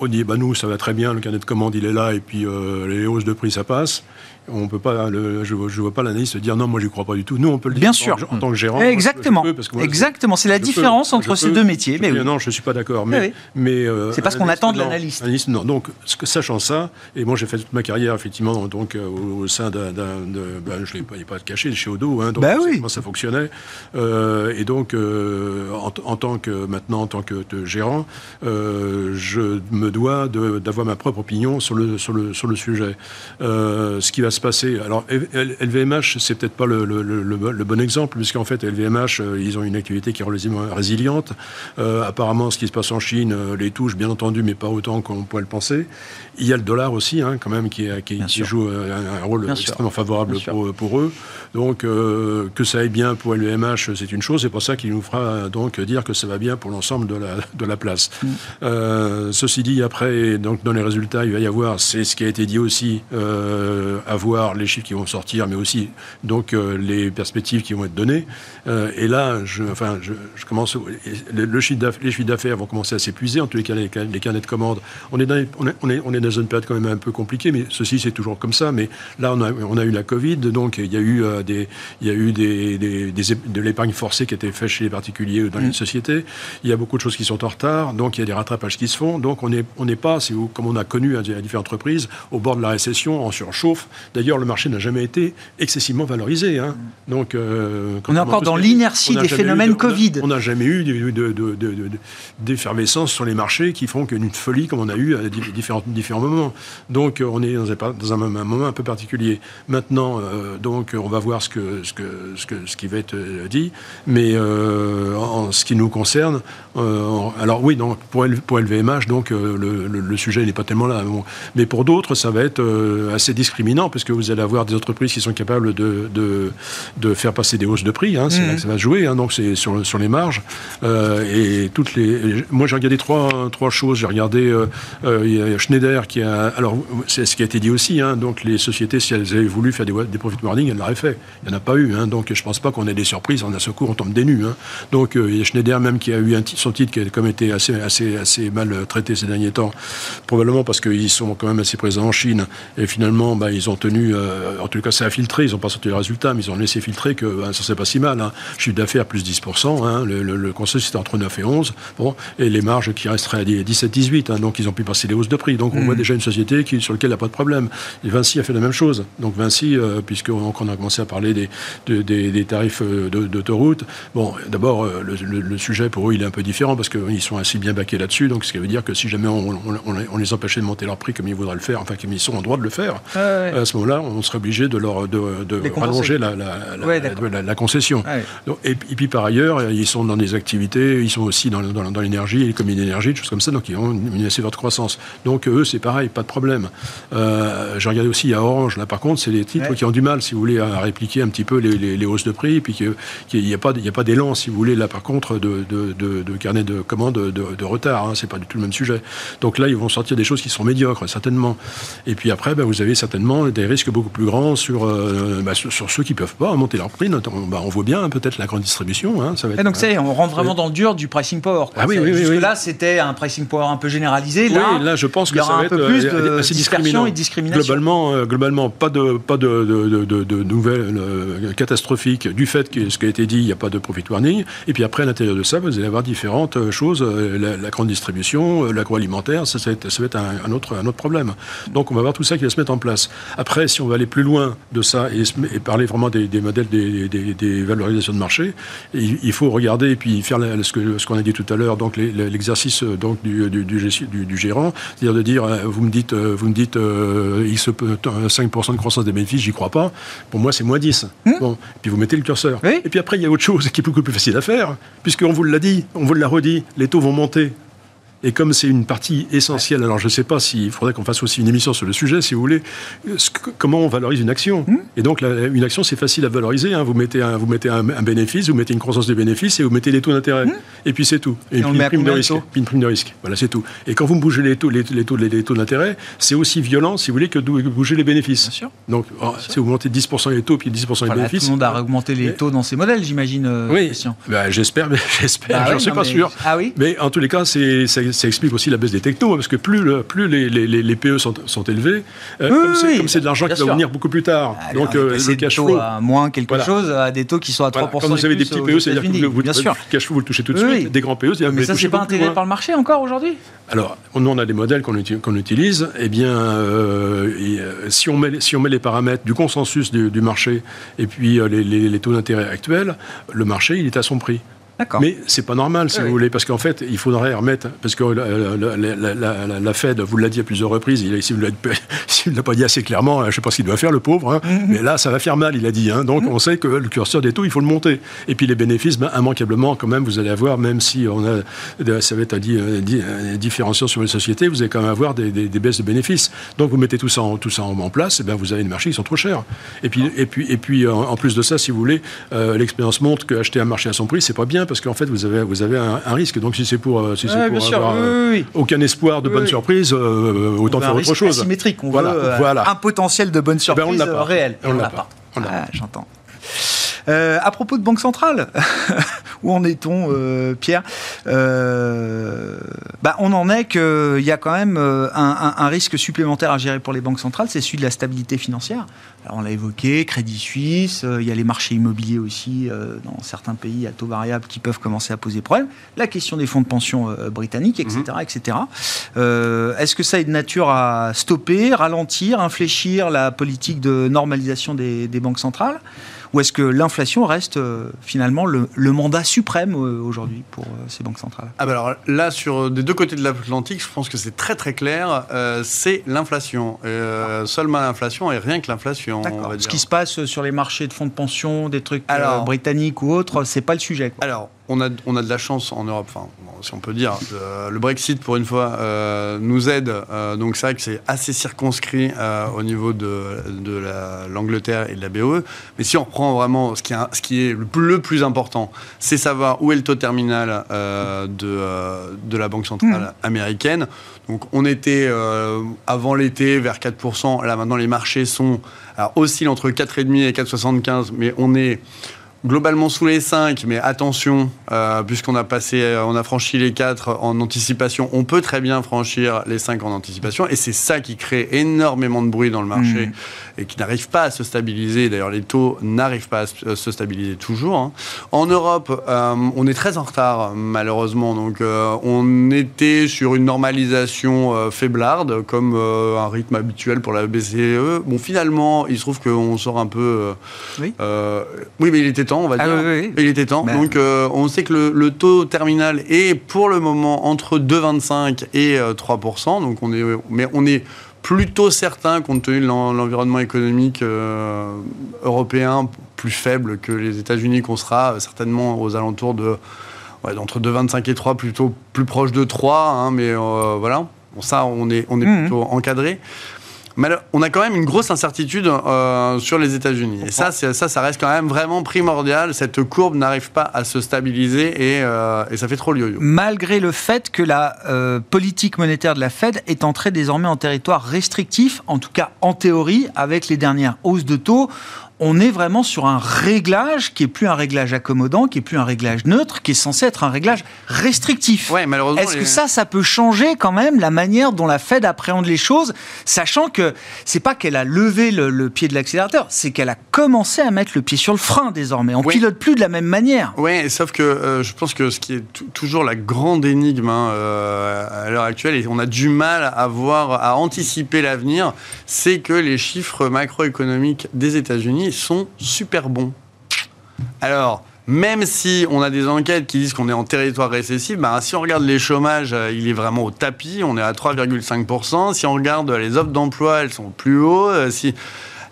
on dit, bah, nous, ça va très bien, le carnet de commande, il est là, et puis les hausses de prix, ça passe. On peut pas, le- je ne vois pas l'analyste dire non, moi, je crois pas du tout. Nous, on peut le dire Bien en sûr. tant que- en tant que gérant. moi, je- Exactement. je peux, parce que moi, Exactement. C'est la peux, différence entre ces peux, deux métiers. Mais oui. Non, je ne suis pas d'accord. Mais, Oui, mais euh, C'est parce qu'on attend de l'analyste. Non. Donc, sachant ça, et moi j'ai fait toute ma carrière effectivement donc euh, au, au sein d'un, ben, je l'ai pas, pas caché chez Odo, hein, donc oui. comment ça fonctionnait. Euh, et donc, euh, en, tant que maintenant en tant que gérant, je me dois d'avoir ma propre opinion sur le sur le sur le sujet. Ce qui va se passer. Alors, LVMH c'est peut-être pas le, bon exemple, puisqu'en fait, LVMH, euh, ils ont une activité qui est relativement résiliente. Euh, apparemment, ce qui se passe en Chine euh, les touche, bien entendu, mais pas autant qu'on pourrait le penser. Il y a le dollar aussi, hein, quand même, qui, qui, qui joue un, rôle extrêmement favorable pour, pour, eux. Donc, que ça aille bien pour LVMH, c'est une chose. C'est pour ça qu'il nous fera donc dire que ça va bien pour l'ensemble de la, de la place. Mm. ceci dit, après, donc, dans les résultats, il va y avoir, c'est ce qui a été dit aussi, à voir les chiffres qui vont sortir, mais aussi donc euh, les perspectives qui vont être données. Euh, et là, je, enfin, je, commence. Le, chiffre les chiffres d'affaires vont commencer à s'épuiser. En tous les cas, les, carnets de commandes. On est, dans, on, est, on, est, dans une période quand même un peu compliquée, mais ceci c'est toujours comme ça. Mais là, on a, on a eu la Covid, donc il y a eu euh, des, il y a eu des, des, de l'épargne forcée qui a été faite chez les particuliers ou dans les mmh. sociétés. Il y a beaucoup de choses qui sont en retard, donc il y a des rattrapages qui se font. Donc on n'est on pas, si vous, comme on a connu à différentes entreprises, au bord de la récession, en surchauffe. D'ailleurs, le marché n'a jamais été excessivement valorisé. Hein. Donc, euh, on est encore dans l'inertie des phénomènes Covid. On n'a jamais eu d'effervescence sur les marchés qui font qu'une folie comme on a eu à différents, différents. Donc, on est dans un, moment un peu particulier. Maintenant, euh, donc, on va voir ce, que, ce, que, ce, que, ce qui va être euh, dit. Mais en ce qui nous concerne, alors oui, donc, pour, pour LVMH, donc, le, sujet n'est pas tellement là. Mais pour d'autres, ça va être assez discriminant, parce que vous allez avoir des entreprises qui sont capables de, faire passer des hausses de prix. Hein, ça va jouer. Hein, donc c'est sur, les marges. Euh, et toutes les. Moi, j'ai regardé trois, trois choses. J'ai regardé euh, euh, qui a. Alors, c'est ce qui a été dit aussi. Hein, donc les sociétés, si elles avaient voulu faire des, des profit warning, elles l'auraient fait. Il n'y en a pas eu. Hein, donc je pense pas qu'on ait des surprises. En un secours, on tombe des nus. Hein. Donc il y a Schneider même qui a eu son titre qui a comme été assez, assez, assez mal traité ces derniers temps. Probablement parce qu'ils sont quand même assez présents en Chine. Et finalement, bah, ils ont tenu. en tout cas, ça a filtré. Ils n'ont pas sorti les résultats, mais ils ont laissé filtrer que ben, ça c'est pas si mal. Hein. Chiffre d'affaires plus 10%, hein. le, le, conseil c'était entre 9 et 11, bon, et les marges qui resteraient à 17-18, hein. donc ils ont pu passer les hausses de prix. Donc on voit mmh. déjà une société qui, sur laquelle il n'y a pas de problème. Et Vinci a fait la même chose. Donc Vinci, euh, puisqu'on a commencé à parler des, des, tarifs euh, d'autoroute, bon, d'abord euh, le, sujet pour eux il est un peu différent parce qu'ils sont assez bien baqués là-dessus, donc ce qui veut dire que si jamais on, on, les empêchait de monter leur prix comme ils voudraient le faire, enfin comme ils sont en droit de le faire, à ce moment-là on serait obligé de leur de, de rallonger la, la, concession. Ah et, puis par ailleurs, ils sont dans des activités, ils sont aussi dans, dans, l'énergie, les communes d'énergie, des choses comme ça, donc ils ont une, assez forte croissance. Donc eux, c'est pareil, pas de problème. Euh, J'ai regardé aussi à Orange, là par contre, c'est les titres qui ont du mal, si vous voulez, à répliquer un petit peu les, hausses de prix, et puis qu'il n'y a pas, a pas d'élan, si vous voulez, là par contre, de, de, carnet de commandes de, retard. Hein, c'est pas du tout le même sujet. Donc là, ils vont sortir des choses qui sont médiocres, certainement. Et puis après, ben, vous avez certainement des risques beaucoup plus grands sur, euh, ben, sur, ceux qui peuvent pas monter leur prix, notamment, bah, on voit bien peut-être la grande distribution. Hein, ça va être, donc, c'est, on rentre vraiment dans le dur du pricing power. Ah oui, oui, oui, là, c'était un pricing power un peu généralisé. Là, là je pense que ça va être peu plus euh, de assez discriminant. et discrimination. Globalement, euh, globalement pas de, pas de, de, de, de nouvelles euh, catastrophiques du fait que ce qui a été dit, il n'y a pas de profit warning. Et puis après, à l'intérieur de ça, vous allez avoir différentes choses. La, grande distribution, l'agroalimentaire, ça, ça, va être, ça va être un, autre, un autre problème. Donc, on va voir tout ça qui va se mettre en place. Après, si on va aller plus loin de ça et, et parler vraiment des, des modèles des, des, des, valorisations de marché. il faut regarder et puis faire ce qu'on ce a dit tout à l'heure, donc l'exercice donc du, du, du, gérant, c'est-à-dire de dire, vous me dites, euh, vous me dites, il se peut 5% de croissance des bénéfices, j'y crois pas. Pour moi, c'est moins 10. Hmm. Bon, et puis vous mettez le curseur. Et puis après, il y a autre chose qui est beaucoup plus facile à faire, puisqu'on vous l'a dit, on vous l'a redit, les taux vont monter. Et comme c'est une partie essentielle, alors je ne sais pas s'il faudrait qu'on fasse aussi une émission sur le sujet, si vous voulez, comment on valorise une action. Hmm. Et donc, une action, c'est facile à valoriser. Hein. Vous mettez, un, vous mettez un, bénéfice, vous mettez une croissance de bénéfice et vous mettez les taux d'intérêt. Hmm. Et puis c'est tout. Et, puis, une prime de risque. Puis une prime de risque. Voilà, c'est tout. Et quand vous bougez les taux, les, taux, les, taux d'intérêt, c'est aussi violent, si vous voulez, que de bouger les bénéfices. Bien sûr. Donc, oh, si vous montez 10% les taux, puis 10% les bénéfices. Tout le monde a augmenté les taux dans ces modèles, j'imagine. Euh, oui. Bah, j'espère, mais j'espère. Bah, J'en suis pas sûr. Ah oui. Mais en tous les cas, ça explique aussi la baisse des technos, parce que plus, plus les, les, les, PE sont, sont élevés, euh, comme c'est de l'argent qui va venir beaucoup plus tard. Ah, donc euh, le cash flow. À moins quelque chose, à des taux qui sont à 3%. Quand vous avez des petits PE, c'est-à-dire que vous, bien sûr. le cash flow, vous le touchez tout de suite. Des grands PE, c'est Mais ça, c'est pas intégré par le marché encore aujourd'hui Alors, nous, on a des modèles qu'on utilise. Eh bien, euh, si, on met, si on met les paramètres du consensus du, marché et puis les, taux d'intérêt actuels, le marché, il est à son prix. Mais c'est pas normal, si vous voulez, parce qu'en fait, il faudrait remettre, parce que la, Fed vous l'a dit à plusieurs reprises, il, s'il ne l'a pas dit assez clairement, je ne sais pas ce qu'il doit faire, le pauvre, hein, mm-hmm. mais là, ça va faire mal, il a dit. Hein, donc, mm-hmm. on sait que le curseur des taux, il faut le monter. Et puis, les bénéfices, ben, immanquablement, quand même, vous allez avoir, même si on a, ça va être dit, différenciant sur les sociétés, vous allez quand même avoir des, baisses de bénéfices. Donc, vous mettez tout ça en, tout ça en, place, et ben, vous avez des marchés qui sont trop chers. Et puis, et puis, et puis en, plus de ça, si vous voulez, euh, l'expérience montre qu'acheter un marché à son prix, c'est pas bien, parce qu'en fait, vous avez, vous avez un, risque. Donc, si c'est pour, euh, si pour avoir euh, aucun espoir de bonne surprise, autant faire autre chose. On voilà, voilà. un potentiel de bonne eh ben, surprise réel. On l'a pas. Ah, j'entends. Euh, à propos de Banque Centrale, où en est-on, euh, Pierre? Euh, bah, On en est qu'il y a quand même un, risque supplémentaire à gérer pour les banques centrales, c'est celui de la stabilité financière. Alors, on l'a évoqué, Crédit Suisse, il y a les marchés immobiliers aussi dans certains pays à taux variable qui peuvent commencer à poser problème. La question des fonds de pension britanniques, etc. Mhm. etc. Est-ce que ça est de nature à stopper, ralentir, infléchir la politique de normalisation des banques centrales? Ou est-ce que l'inflation reste euh, finalement le, mandat suprême euh, aujourd'hui pour euh, ces banques centrales? Ah bah Alors là, sur des deux côtés de l'Atlantique, je pense que c'est très très clair, c'est l'inflation. seulement l'inflation et rien que l'inflation. Ce qui se passe sur les marchés de fonds de pension, des trucs britanniques ou autres, c'est pas le sujet. Alors, on a, on a de la chance en Europe, enfin, si on peut dire. le Brexit, pour une fois, euh, nous aide. Euh, donc c'est vrai que c'est assez circonscrit euh, au niveau de, de l'Angleterre et de la BOE. Mais si on reprend vraiment ce qui, est, ce qui est le, plus, important, c'est savoir où est le taux terminal de, de la Banque centrale mmh. américaine. Donc on était avant l'été vers 4%. Là maintenant les marchés sont alors, oscillent entre 4,5 et 4,75, mais on est globalement sous les 5, mais attention, euh, puisqu'on a passé, euh, on a franchi les 4 en anticipation, on peut très bien franchir les 5 en anticipation, et c'est ça qui crée énormément de bruit dans le marché mmh. Et qui n'arrive pas à se stabiliser. D'ailleurs, les taux n'arrivent pas à se stabiliser toujours. Hein. En Europe, euh, on est très en retard, malheureusement. Donc, on était sur une normalisation faiblarde, comme un rythme habituel pour la BCE. Bon, finalement, il se trouve qu'on sort un peu. oui. oui, mais il était on va ah dire. Il était temps. Donc, euh, on sait que le, taux terminal est pour le moment entre 2,25 et 3%. Euh, donc, on est, mais on est plutôt certain, compte tenu de l'environnement économique euh, européen plus faible que les États-Unis, qu'on sera certainement aux alentours de entre 2,25 et 3, plutôt plus proche de 3. Hein, mais voilà. Bon, ça, on est, on est mmh. plutôt encadré. Mais on a quand même une grosse incertitude euh, sur les États-Unis. Et ça, ça, ça reste quand même vraiment primordial. Cette courbe n'arrive pas à se stabiliser et, euh, et ça fait trop yo-yo. Malgré le fait que la euh, politique monétaire de la Fed est entrée désormais en territoire restrictif, en tout cas en théorie, avec les dernières hausses de taux on est vraiment sur un réglage qui est plus un réglage accommodant, qui est plus un réglage neutre, qui est censé être un réglage restrictif. Ouais, malheureusement. Est-ce que ça, ça peut changer quand même la manière dont la Fed appréhende les choses, sachant que c'est pas qu'elle a levé le, pied de l'accélérateur, c'est qu'elle a commencé à mettre le pied sur le frein désormais. On pilote plus de la même manière. Oui, sauf que euh, je pense que ce qui est toujours la grande énigme hein, euh, à l'heure actuelle, et on a du mal à voir, à anticiper l'avenir, c'est que les chiffres macroéconomiques des États-Unis sont super bons. Alors, même si on a des enquêtes qui disent qu'on est en territoire récessif, bah, si on regarde les chômages, euh, il est vraiment au tapis, on est à 3,5%. Si on regarde les offres d'emploi, elles sont plus hautes. Euh, si...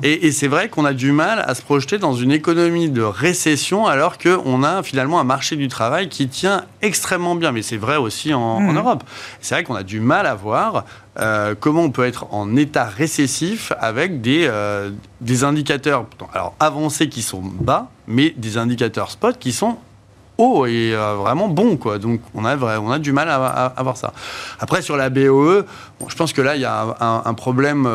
Et, c'est vrai qu'on a du mal à se projeter dans une économie de récession alors qu'on a finalement un marché du travail qui tient extrêmement bien. Mais c'est vrai aussi en, mmh. Europe. C'est vrai qu'on a du mal à voir euh, comment on peut être en état récessif avec des, euh, des indicateurs alors avancés qui sont bas, mais des indicateurs spot qui sont hauts et euh, vraiment bons. Quoi. Donc on a, on a du mal à, à, voir ça. Après, sur la BOE, je pense que là, il y a un, problème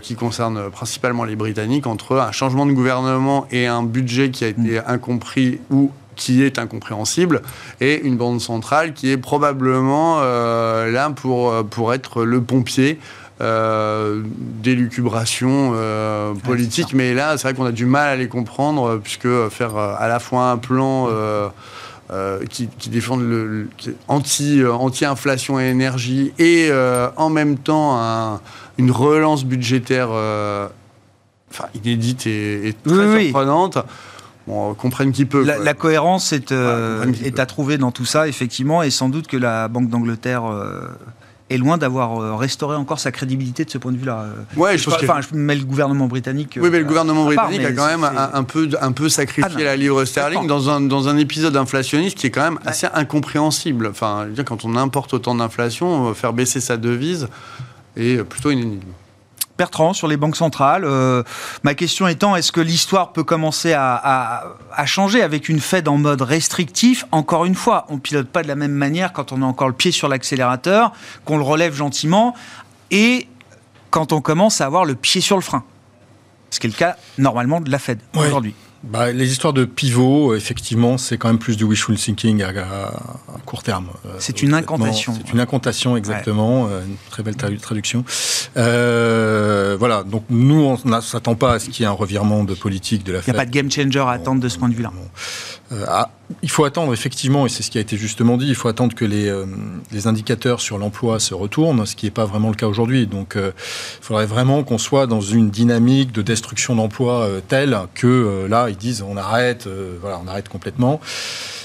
qui concerne principalement les Britanniques entre un changement de gouvernement et un budget qui a été incompris ou qui est incompréhensible, et une bande centrale qui est probablement euh, là pour, pour être le pompier. Euh, d'élucubration euh, politique, mais là, c'est vrai qu'on a du mal à les comprendre, puisque faire à la fois un plan qui, qui, défend le, anti, anti-inflation et énergie, et en même temps une relance budgétaire inédite et, très surprenante bon, comprennent qui peut. La, la cohérence est, euh, Ouais, est à trouver dans tout ça, effectivement, et sans doute que la Banque d'Angleterre euh, est loin d'avoir euh, restauré encore sa crédibilité de ce point de vue-là. Euh, Ouais, je pense que- enfin, je mets le gouvernement britannique. Oui, mais le euh, gouvernement part, britannique a quand même un, un peu, un peu sacrifié Ah la livre sterling dans un, dans un épisode inflationniste qui est quand même assez incompréhensible. Enfin, je veux dire, quand on importe autant d'inflation, euh, faire baisser sa devise est plutôt une énigme. Bertrand, sur les banques centrales, euh, ma question étant, est-ce que l'histoire peut commencer à, à- à changer avec une Fed en mode restrictif? Encore une fois, on pilote pas de la même manière quand on a encore le pied sur l'accélérateur, qu'on le relève gentiment, et quand on commence à avoir le pied sur le frein. Ce qui est le cas, normalement, de la Fed aujourd'hui. Bah, les histoires de pivot, effectivement, c'est quand même plus du wishful thinking à, à- à court terme. Euh, C'est une incantation. C'est une incantation, exactement. euh, Une très belle tradu- traduction. Euh, voilà. Donc, nous, on ne s'attend pas à ce qu'il y ait un revirement de politique de la Il n'y a Fed. pas de game changer à attendre de ce point de vue-là. Euh, ah, il faut attendre, effectivement, et c'est ce qui a été justement dit, il faut attendre que les, euh, indicateurs sur l'emploi se retournent, ce qui n'est pas vraiment le cas aujourd'hui. Donc, euh, il faudrait vraiment qu'on soit dans une dynamique de destruction d'emplois telle que là, ils disent on arrête, voilà, on arrête complètement.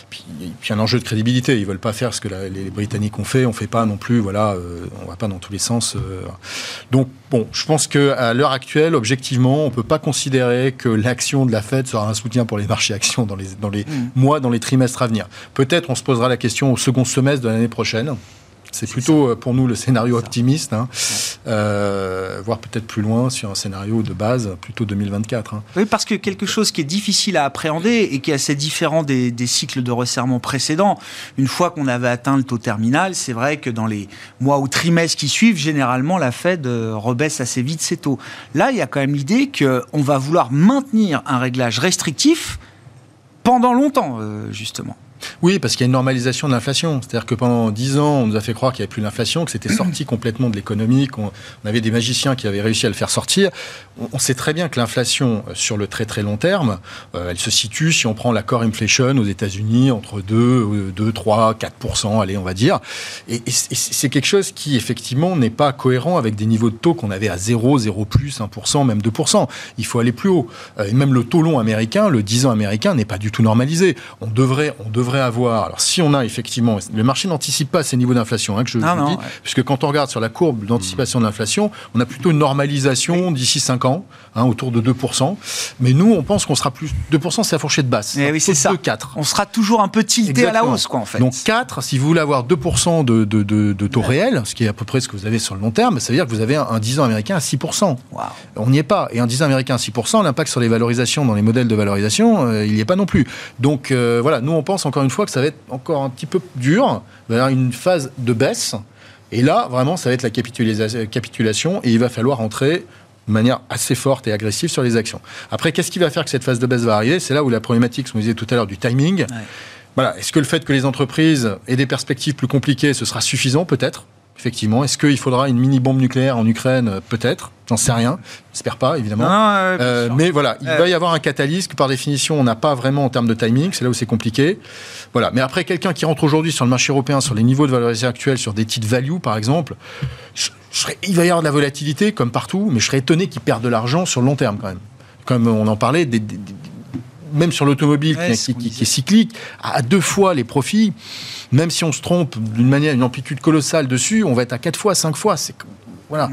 Puis, puis un enjeu de crédibilité. Ils veulent pas faire ce que la- les Britanniques ont fait. On fait pas non plus. Voilà, euh, on va pas dans tous les sens. euh. Donc bon, je pense que à l'heure actuelle, objectivement, on peut pas considérer que l'action de la Fed sera un soutien pour les marchés actions dans les dans les mois, dans les trimestres à venir. Peut-être on se posera la question au second semestre de l'année prochaine. C'est plutôt euh, pour nous le scénario optimiste, hein. Euh, voire peut-être plus loin sur un scénario de base, plutôt 2024. hein. Oui, parce que quelque chose qui est difficile à appréhender et qui est assez différent des, des cycles de resserrement précédents. Une fois qu'on avait atteint le taux terminal, c'est vrai que dans les mois ou trimestres qui suivent, généralement, la Fed euh, rebaisse assez vite ses taux. Là, il y a quand même l'idée qu'on va vouloir maintenir un réglage restrictif pendant longtemps, justement. Oui, parce qu'il y a une normalisation de l'inflation. C'est-à-dire que pendant 10 ans, on nous a fait croire qu'il n'y avait plus d'inflation, que c'était sorti complètement de l'économie, qu'on on avait des magiciens qui avaient réussi à le faire sortir. On, on sait très bien que l'inflation, euh, sur le très très long terme, euh, elle se situe, si on prend la core inflation aux États-Unis, entre 2, euh, 2 3, 4 allez, on va dire. Et, et c'est- quelque chose qui, effectivement, n'est pas cohérent avec des niveaux de taux qu'on avait à 0, 0 plus, 1% même 2% Il faut aller plus haut. Euh, et même le taux long américain, le 10 ans américain, n'est pas du tout normalisé. On devrait, on devrait avoir. Alors, si on a effectivement. Le marché n'anticipe pas ces niveaux d'inflation, hein, que je Non, vous non, dis. ouais. Puisque quand on regarde sur la courbe d'anticipation de l'inflation, on a plutôt une normalisation d'ici 5 ans, hein, autour de 2% Mais nous, on pense qu'on sera plus. 2% c'est la fourchette basse. Eh oui, c'est ça. 2, 4. On sera toujours un peu tilté à la hausse, quoi, en fait. Donc 4, si vous voulez avoir 2% de, de, de, de taux réel, ce qui est à peu près ce que vous avez sur le long terme, ça veut dire que vous avez un, un 10 ans américain à 6%. Waouh. On n'y est pas. Et un 10 ans américain à 6%, l'impact sur les valorisations dans les modèles de valorisation, euh, il n'y est pas non plus. Donc euh, voilà, nous on pense encore une fois que ça va être encore un petit peu dur, il va y avoir une phase de baisse. Et là, vraiment, ça va être la capitulation et il va falloir entrer de manière assez forte et agressive sur les actions. Après, qu'est-ce qui va faire que cette phase de baisse va arriver? C'est là où la problématique, ce qu'on disait tout à l'heure, du timing. Voilà. Est-ce que le fait que les entreprises aient des perspectives plus compliquées, ce sera suffisant? Peut-être. Effectivement. Est-ce qu'il faudra une mini-bombe nucléaire en Ukraine? Peut-être. J'en sais rien. J'espère pas, évidemment. Non, euh, Euh, mais voilà, il Euh. va y avoir un catalyse que par définition on n'a pas vraiment en termes de timing, c'est là où c'est compliqué. Voilà, mais après quelqu'un qui rentre aujourd'hui sur le marché européen sur les niveaux de valorisation actuels sur des titres value par exemple, je- je serais- il va y avoir de la volatilité comme partout, mais je serais étonné qu'ils perdent de l'argent sur le long terme quand même. Comme on en parlait, des- des- des- même sur l'automobile Ouais, qui, est cyclique, à deux fois les profits, même si on se trompe d'une manière, une amplitude colossale dessus, on va être à quatre fois, cinq fois. C'est voilà.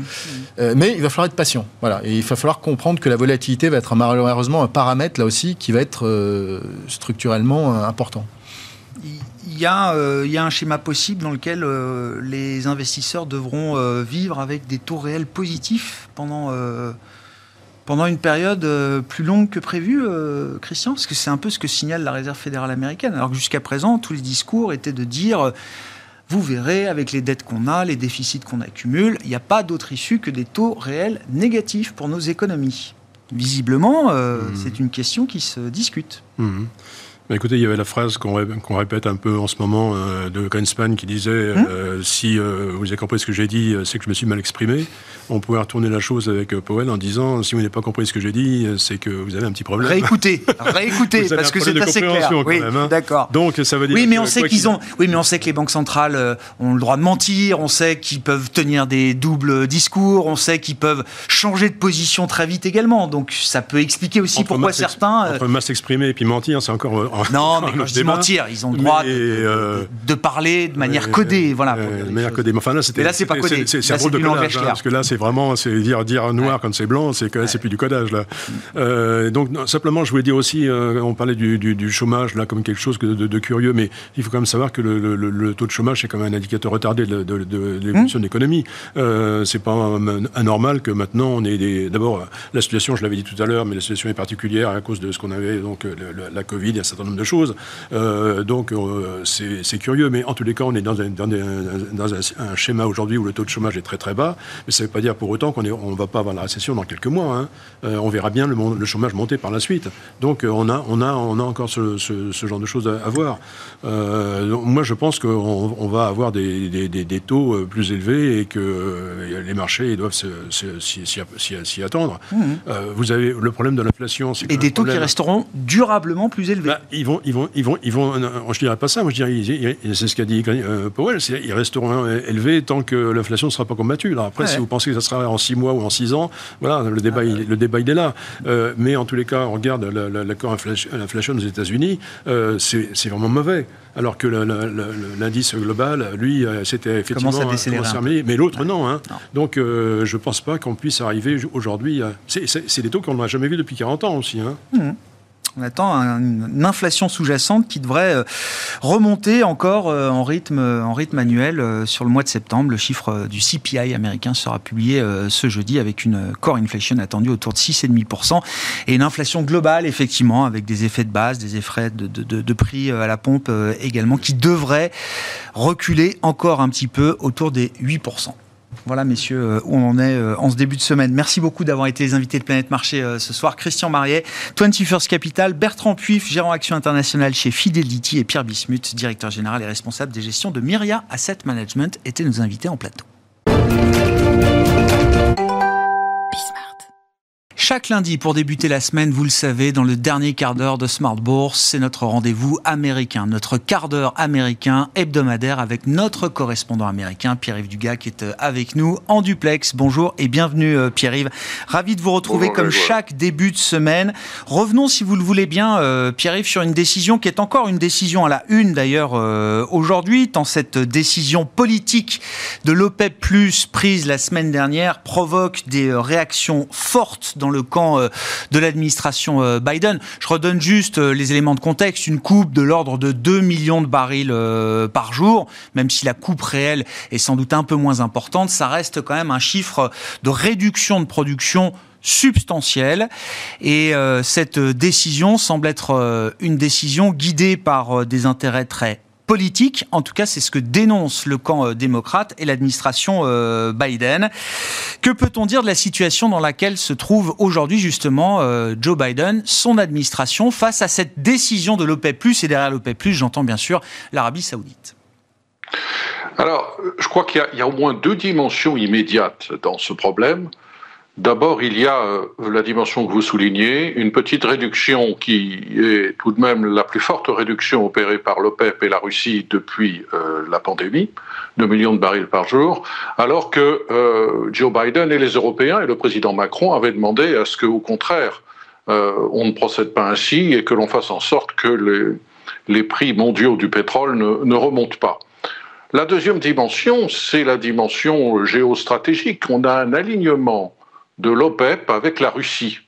Euh, mais il va falloir être patient. Voilà. Et il va falloir comprendre que la volatilité va être malheureusement un paramètre là aussi qui va être euh, structurellement euh, important. Il y, a, euh, il y a un schéma possible dans lequel euh, les investisseurs devront euh, vivre avec des taux réels positifs pendant, pendant une période plus longue que prévu, euh, Christian Parce que c'est un peu ce que signale la Réserve fédérale américaine. Alors que jusqu'à présent, tous les discours étaient de dire, vous verrez, avec les dettes qu'on a, les déficits qu'on accumule, il n'y a pas d'autre issue que des taux réels négatifs pour nos économies. Visiblement, Mhm. c'est une question qui se discute. Mhm. Bah, écoutez, il y avait la phrase qu'on répète un peu en ce moment euh, de Greenspan qui disait hum euh, Si euh, vous avez compris ce que j'ai dit, c'est que je me suis mal exprimé. On pourrait retourner la chose avec Powell en disant Si vous n'avez pas compris ce que j'ai dit, c'est que vous avez un petit problème. Réécoutez, réécoutez, parce que c'est assez clair. Oui, hein. d'accord. Donc ça veut dire. Oui, mais on sait qu'ils ont. Oui, mais on sait que les banques centrales ont le droit de mentir. On sait qu'ils peuvent tenir des doubles discours. On sait qu'ils peuvent changer de position très vite également. Donc ça peut expliquer aussi pourquoi certains. Entre mal s'exprimer et puis mentir, c'est encore non, mais quand je dis mentir, ils ont le droit euh, de, parler de manière codée, voilà. de manière codée. Mais enfin là, c'était. là, c'est pas codé. C'est un drôle de codage, hein, parce que là, c'est vraiment, c'est dire dire noir quand c'est blanc, c'est c'est plus du codage là. Euh, donc simplement, je voulais dire aussi, euh, on parlait du, chômage là comme quelque chose de, curieux, mais il faut quand même savoir que le, taux de chômage c'est quand même un indicateur retardé de, l'évolution de l'économie. c'est pas anormal que maintenant on ait des. D'abord, la situation, je l'avais dit tout à l'heure, mais la situation est particulière à cause de ce qu'on avait donc la Covid, il y a un certain nombre de choses. Euh, donc euh, c'est curieux, mais en tous les cas, on est dans un, dans un, schéma aujourd'hui où le taux de chômage est très très bas, mais ça ne veut pas dire pour autant qu'on ne on va pas avoir la récession dans quelques mois. Hein. Euh, on verra bien le, le, chômage monter par la suite. Donc on a, on a, on a encore ce, ce, genre de choses à, voir. moi, je pense qu'on on va avoir des, des, des, taux plus élevés et que les marchés doivent s'y attendre. Mmh. vous avez le problème de l'inflation. Et des taux qui resteront durablement plus élevés. Bah, ils vont, ils vont, ils vont, ils vont. Je dirais pas ça. Moi, je dirais, c'est ce qu'a dit euh, Powell. Ils resteront élevés tant que l'inflation ne sera pas combattue. Alors après, si vous pensez que ça sera en 6 mois ou en 6 ans, voilà, le débat, il, le débat, il est là. Euh, mais en tous les cas, on regarde l'accord inflation aux États-Unis, euh, c'est vraiment mauvais. Alors que l'indice global, lui, c'était effectivement mais l'autre non, hein. Donc, je ne pense pas qu'on puisse arriver aujourd'hui. C'est des taux qu'on n'a jamais vus depuis 40 ans aussi. Hein. Mmh. On attend une inflation sous-jacente qui devrait euh, remonter encore euh, en rythme, en rythme annuel euh, sur le mois de septembre. Le chiffre du CPI américain sera publié ce jeudi avec une core inflation attendue autour de 6,5% et une inflation globale, effectivement, avec des effets de base, des effets de, prix à la pompe également, qui devraient reculer encore un petit peu autour des 8%. Voilà, messieurs, euh, où on en est euh, en ce début de semaine. Merci beaucoup d'avoir été les invités de Planète Marché euh, ce soir. Christian Mariet, 21st Capital, Bertrand Puif, gérant Action Internationale chez Fidelity et Pierre Bismuth, directeur général et responsable des gestions de Myria Asset Management, étaient nos invités en plateau. Chaque lundi, pour débuter la semaine, vous le savez, dans le dernier quart d'heure de Smart Bourse, c'est notre rendez-vous américain, notre quart d'heure américain hebdomadaire avec notre correspondant américain, Pierre-Yves Dugas, qui est euh, avec nous en duplex. Bonjour et bienvenue, euh, Pierre-Yves. Ravi de vous retrouver comme chaque début de semaine. Revenons, si vous le voulez bien, euh, Pierre-Yves, sur une décision qui est encore une décision à la une, d'ailleurs, aujourd'hui, tant cette décision politique de l'OPEP+, prise la semaine dernière, provoque des réactions fortes dans le le camp euh, de l'administration euh, Biden. Je redonne juste euh, les éléments de contexte. Une coupe de l'ordre de 2 millions de barils par jour, même si la coupe réelle est sans doute un peu moins importante, ça reste quand même un chiffre de réduction de production substantielle. Et cette décision semble être une décision guidée par des intérêts très politique. En tout cas, c'est ce que dénonce le camp euh, démocrate et l'administration euh, Biden. Que peut-on dire de la situation dans laquelle se trouve aujourd'hui justement euh, Joe Biden, son administration, face à cette décision de l'OPEP+, et derrière l'OPEP+, j'entends bien sûr l'Arabie saoudite alors, je crois qu'il y, a au moins deux dimensions immédiates dans ce problème. D'abord, il y a euh, la dimension que vous soulignez, une petite réduction qui est tout de même la plus forte réduction opérée par l'OPEP et la Russie depuis euh, la pandémie, 2 millions de barils par jour, alors que euh, Joe Biden et les Européens et le président Macron avaient demandé à ce qu'au contraire, on ne procède pas ainsi et que l'on fasse en sorte que les, les prix mondiaux du pétrole ne remontent pas. La deuxième dimension, c'est la dimension géostratégique. On a un alignement de l'OPEP avec la Russie,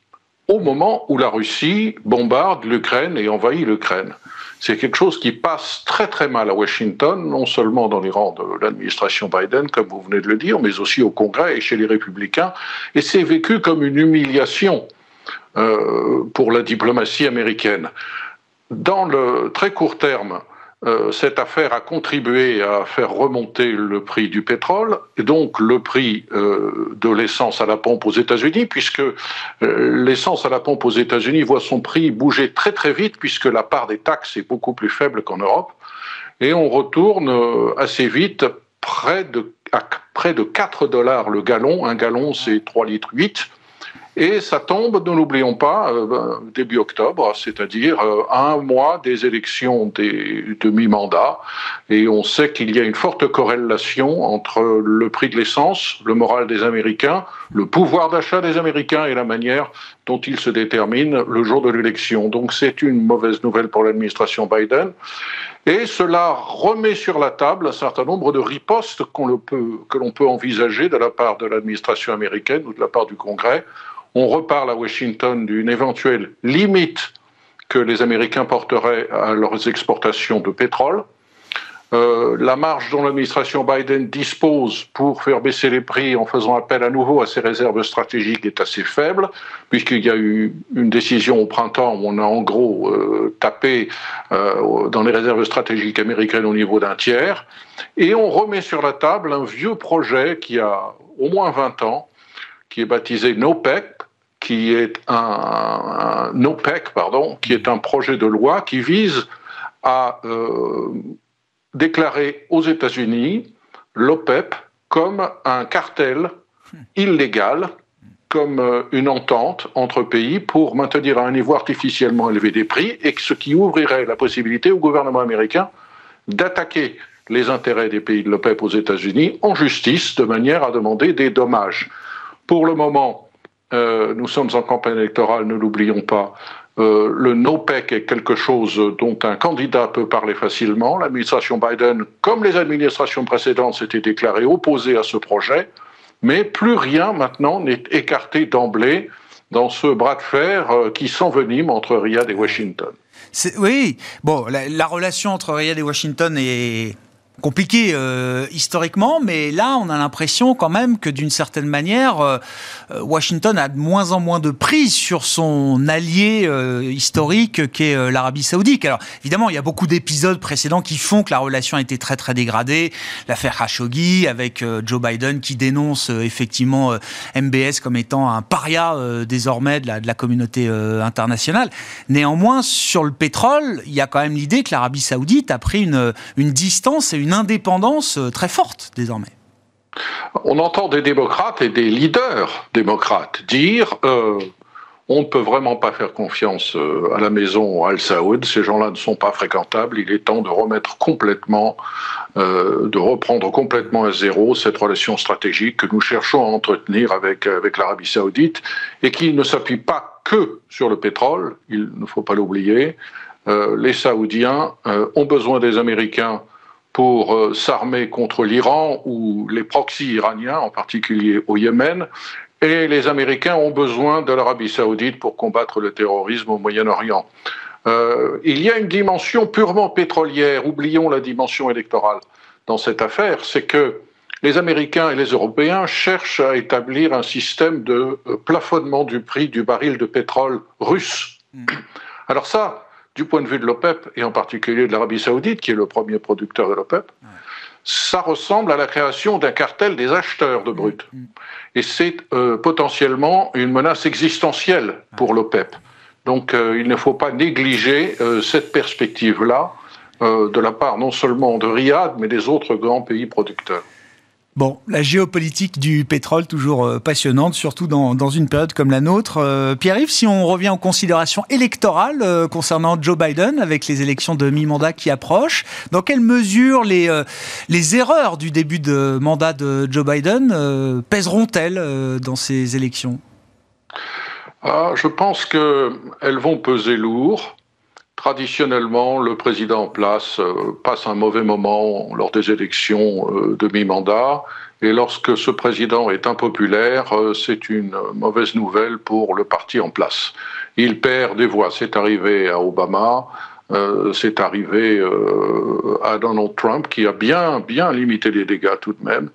au moment où la Russie bombarde l'Ukraine et envahit l'Ukraine. C'est quelque chose qui passe très très mal à Washington, non seulement dans les rangs de l'administration Biden, comme vous venez de le dire, mais aussi au Congrès et chez les républicains. Et c'est vécu comme une humiliation euh, pour la diplomatie américaine. Dans le très court terme, cette affaire a contribué à faire remonter le prix du pétrole et donc le prix euh, de l'essence à la pompe aux États-Unis, puisque euh, l'essence à la pompe aux États-Unis voit son prix bouger très très vite, puisque la part des taxes est beaucoup plus faible qu'en Europe, et on retourne assez vite près de, à près de 4 dollars le gallon. Un gallon, c'est 3 litres 8. Et ça tombe, ne l'oublions pas, euh, ben, début octobre, c'est-à-dire euh, un mois des élections des demi-mandats. Et on sait qu'il y a une forte corrélation entre le prix de l'essence, le moral des Américains, le pouvoir d'achat des Américains et la manière dont ils se déterminent le jour de l'élection. Donc c'est une mauvaise nouvelle pour l'administration Biden. Et cela remet sur la table un certain nombre de ripostes que l'on peut envisager de la part de l'administration américaine ou de la part du Congrès on reparle à Washington d'une éventuelle limite que les Américains porteraient à leurs exportations de pétrole. Euh, la marge dont l'administration Biden dispose pour faire baisser les prix en faisant appel à nouveau à ses réserves stratégiques est assez faible, puisqu'il y a eu une décision au printemps où on a en gros euh, tapé euh, dans les réserves stratégiques américaines au niveau d'un tiers, et on remet sur la table un vieux projet qui a au moins 20 ans, qui est baptisé NOPEC, qui est un, pardon, qui est un projet de loi qui vise à euh, déclarer aux États-Unis l'OPEP comme un cartel illégal, comme euh, une entente entre pays pour maintenir à un niveau artificiellement élevé des prix, et ce qui ouvrirait la possibilité au gouvernement américain d'attaquer les intérêts des pays de l'OPEP aux États-Unis en justice de manière à demander des dommages. Pour le moment, euh, nous sommes en campagne électorale, ne l'oublions pas. Euh, le NOPEC est quelque chose dont un candidat peut parler facilement. L'administration Biden, comme les administrations précédentes, s'était déclarée opposée à ce projet, mais plus rien maintenant n'est écarté d'emblée dans ce bras de fer euh, qui s'envenime entre Riyad et Washington. Oui, bon, la relation entre Riyad et Washington est compliqué euh, historiquement, mais là, on a l'impression quand même que d'une certaine manière, euh, euh, Washington a de moins en moins de prise sur son allié historique qu'est l'Arabie Saoudite. Alors, évidemment, il y a beaucoup d'épisodes précédents qui font que la relation a été très très dégradée. L'affaire Khashoggi avec Joe Biden qui dénonce effectivement MBS comme étant un paria désormais de la, de la communauté internationale. Néanmoins, sur le pétrole, il y a quand même l'idée que l'Arabie Saoudite a pris une, une distance et une une indépendance euh, très forte désormais. On entend des démocrates et des leaders démocrates dire euh, on ne peut vraiment pas faire confiance euh, à la maison Al Saoud, ces gens-là ne sont pas fréquentables, il est temps de remettre complètement, de reprendre complètement à zéro cette relation stratégique que nous cherchons à entretenir avec, avec l'Arabie Saoudite et qui ne s'appuie pas que sur le pétrole, il ne faut pas l'oublier. les Saoudiens ont besoin des Américains pour euh, s'armer contre l'Iran ou les proxys iraniens, en particulier au Yémen. Et les Américains ont besoin de l'Arabie saoudite pour combattre le terrorisme au Moyen-Orient. Euh, il y a une dimension purement pétrolière, oublions la dimension électorale dans cette affaire, c'est que les Américains et les Européens cherchent à établir un système de euh, plafonnement du prix du baril de pétrole russe. Mm. Alors ça, du point de vue de l'OPEP, et en particulier de l'Arabie saoudite, qui est le premier producteur de l'OPEP, ça ressemble à la création d'un cartel des acheteurs de brut. Mm, mm. Et c'est euh, potentiellement une menace existentielle pour l'OPEP. Donc euh, il ne faut pas négliger euh, cette perspective-là de la part non seulement de Riyad, mais des autres grands pays producteurs. Bon, la géopolitique du pétrole, toujours euh, passionnante, surtout dans, une période comme la nôtre. Euh, Pierre-Yves, si on revient aux considérations électorales euh, concernant Joe Biden, avec les élections de mi-mandat qui approchent, dans quelle mesure les, les erreurs du début de mandat de Joe Biden pèseront-elles dans ces élections? Ah, Je pense qu'elles vont peser lourd. Traditionnellement, le président en place euh, passe un mauvais moment lors des élections euh, de mi-mandat. Et lorsque ce président est impopulaire, euh, c'est une mauvaise nouvelle pour le parti en place. Il perd des voix. C'est arrivé à Obama, c'est arrivé à Donald Trump, qui a bien, bien limité les dégâts tout de même.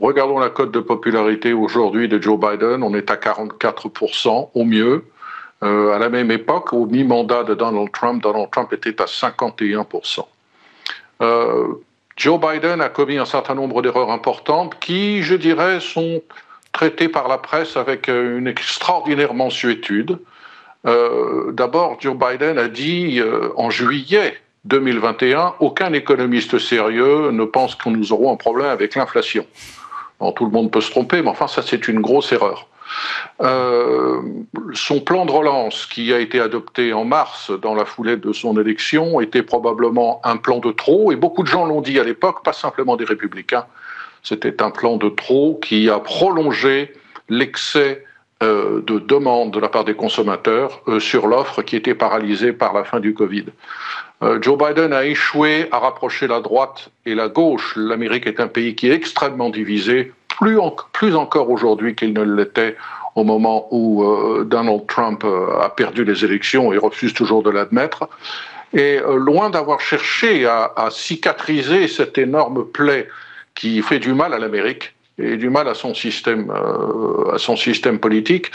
Regardons la cote de popularité aujourd'hui de Joe Biden. On est à 44% au mieux. Euh, à la même époque, au mi-mandat de Donald Trump, Donald Trump était à 51%. Joe Biden a commis un certain nombre d'erreurs importantes qui, je dirais, sont traitées par la presse avec une extraordinaire mansuétude. D'abord, Joe Biden a dit en juillet 2021, aucun économiste sérieux ne pense que nous aurons un problème avec l'inflation. tout le monde peut se tromper, mais enfin, ça, c'est une grosse erreur. Euh, son plan de relance, qui a été adopté en mars dans la foulée de son élection, était probablement un plan de trop, et beaucoup de gens l'ont dit à l'époque, pas simplement des républicains. C'était un plan de trop qui a prolongé l'excès euh, de demande de la part des consommateurs euh, sur l'offre qui était paralysée par la fin du Covid. Joe Biden a échoué à rapprocher la droite et la gauche. L'Amérique est un pays qui est extrêmement divisé, plus, encore aujourd'hui qu'il ne l'était au moment où Donald Trump a perdu les élections et refuse toujours de l'admettre. Et loin d'avoir cherché à, à cicatriser cette énorme plaie qui fait du mal à l'Amérique, et du mal à son système, euh, à son système politique.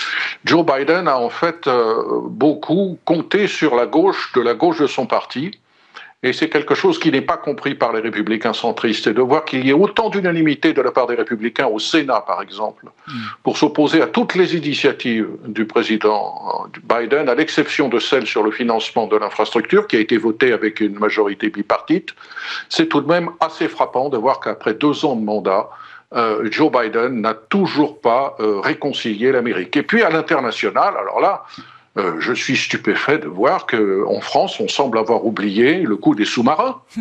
Joe Biden a en fait euh, beaucoup compté sur la gauche, de la gauche de son parti. Et c'est quelque chose qui n'est pas compris par les républicains centristes. Et de voir qu'il y ait autant d'unanimité de la part des républicains au Sénat, par exemple, hmm. pour s'opposer à toutes les initiatives du président Biden, à l'exception de celle sur le financement de l'infrastructure, qui a été votée avec une majorité bipartite, c'est tout de même assez frappant de voir qu'après deux ans de mandat, euh, Joe Biden n'a toujours pas euh, réconcilié l'Amérique. Et puis à l'international, alors là, euh, je suis stupéfait de voir qu'en France, on semble avoir oublié le coup des sous-marins.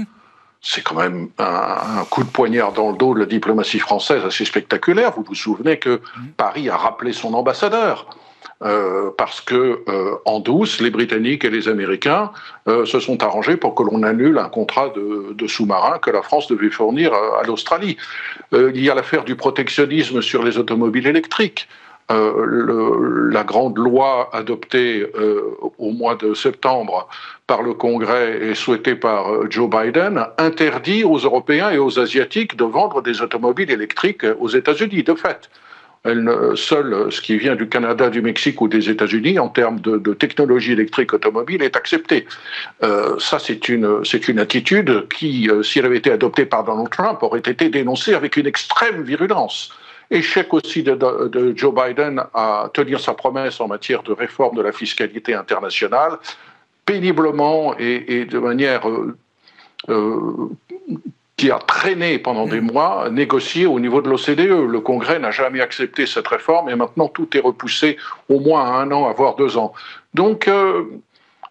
C'est quand même un, coup de poignard dans le dos de la diplomatie française assez spectaculaire. Vous vous souvenez que Paris a rappelé son ambassadeur. Euh, parce que euh, en douce, les Britanniques et les Américains euh, se sont arrangés pour que l'on annule un contrat de, de sous-marin que la France devait fournir à, l'Australie. il y a l'affaire du protectionnisme sur les automobiles électriques. Le, la grande loi adoptée au mois de septembre par le Congrès et souhaitée par Joe Biden interdit aux Européens et aux Asiatiques de vendre des automobiles électriques aux États-Unis, de fait elle, seul ce qui vient du Canada, du Mexique ou des États-Unis en termes de, technologie électrique automobile est accepté. Euh, ça, c'est une, attitude qui, euh, si elle avait été adoptée par Donald Trump, aurait été dénoncée avec une extrême virulence. Échec aussi de, Joe Biden à tenir sa promesse en matière de réforme de la fiscalité internationale, péniblement et, de manière euh, qui a traîné pendant des mm. mois, négocié au niveau de l'OCDE. Le Congrès n'a jamais accepté cette réforme et maintenant tout est repoussé au moins à un an, voire deux ans. Donc, euh,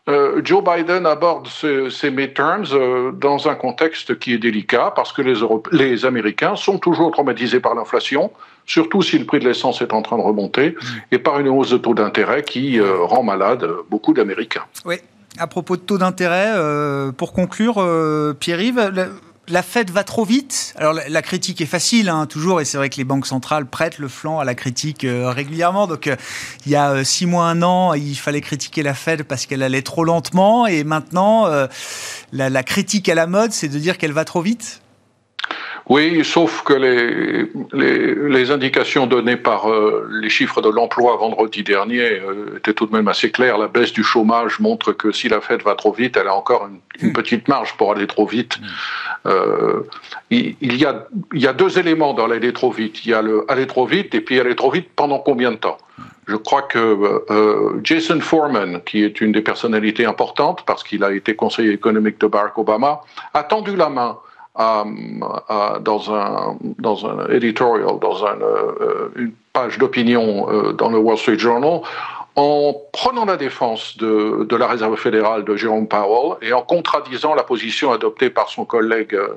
euh, Joe Biden aborde ces, midterms euh, dans un contexte qui est délicat parce que les, les Américains sont toujours traumatisés par l'inflation, surtout si le prix de l'essence est en train de remonter, mm. et par une hausse de taux d'intérêt qui rend malade beaucoup d'Américains. Oui. À propos de taux d'intérêt, pour conclure, Pierre-Yves, la Fed va trop vite. Alors la, critique est facile, hein, toujours, et c'est vrai que les banques centrales prêtent le flanc à la critique euh, régulièrement. Donc euh, il y a euh, six mois, un an, il fallait critiquer la Fed parce qu'elle allait trop lentement, et maintenant la, la critique à la mode, c'est de dire qu'elle va trop vite. Oui, sauf que les, les, indications données par euh, les chiffres de l'emploi vendredi dernier euh, étaient tout de même assez claires. La baisse du chômage montre que si la Fed va trop vite, elle a encore une, petite marge pour aller trop vite. Euh, il, y a, il y a deux éléments dans l'aller trop vite. Il y a le aller trop vite et puis aller trop vite pendant combien de temps? Je crois que Jason Foreman, qui est une des personnalités importantes parce qu'il a été conseiller économique de Barack Obama, a tendu la main dans, un, dans un editorial, dans euh, une page d'opinion euh, dans le Wall Street Journal, en prenant la défense de, la Réserve fédérale de Jerome Powell et en contradisant la position adoptée par son collègue euh,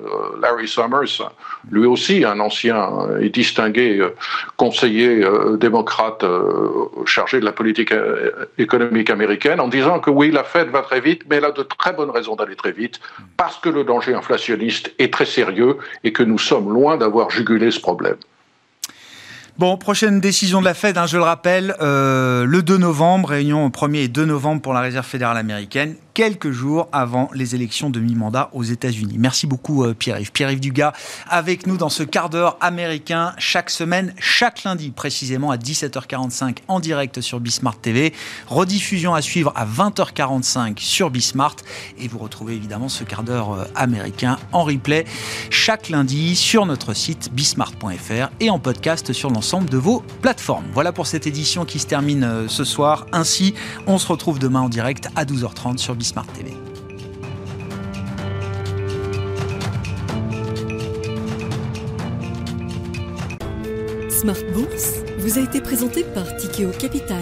Larry Summers, lui aussi un ancien et distingué euh, conseiller euh, démocrate chargé de la politique économique américaine, en disant que oui, la Fed va très vite, mais elle a de très bonnes raisons d'aller très vite, parce que le danger inflationniste est très sérieux et que nous sommes loin d'avoir jugulé ce problème. Bon, prochaine décision de la Fed, hein, je le rappelle, euh, le 2 novembre, réunion 1er et 2 novembre pour la Réserve fédérale américaine. Quelques jours avant les élections de mi-mandat aux États-Unis. Merci beaucoup euh, Pierre-Yves. Pierre-Yves Dugas avec nous dans ce quart d'heure américain chaque semaine, chaque lundi précisément à 17h45 en direct sur Bismart TV. Rediffusion à suivre à 20h45 sur Bismart et vous retrouvez évidemment ce quart d'heure euh, américain en replay chaque lundi sur notre site bismart.fr et en podcast sur l'ensemble de vos plateformes. Voilà pour cette édition qui se termine euh, ce soir. Ainsi, on se retrouve demain en direct à 12h30 sur Bismart TV. Smart Bourse vous a été présenté par Tikeo Capital.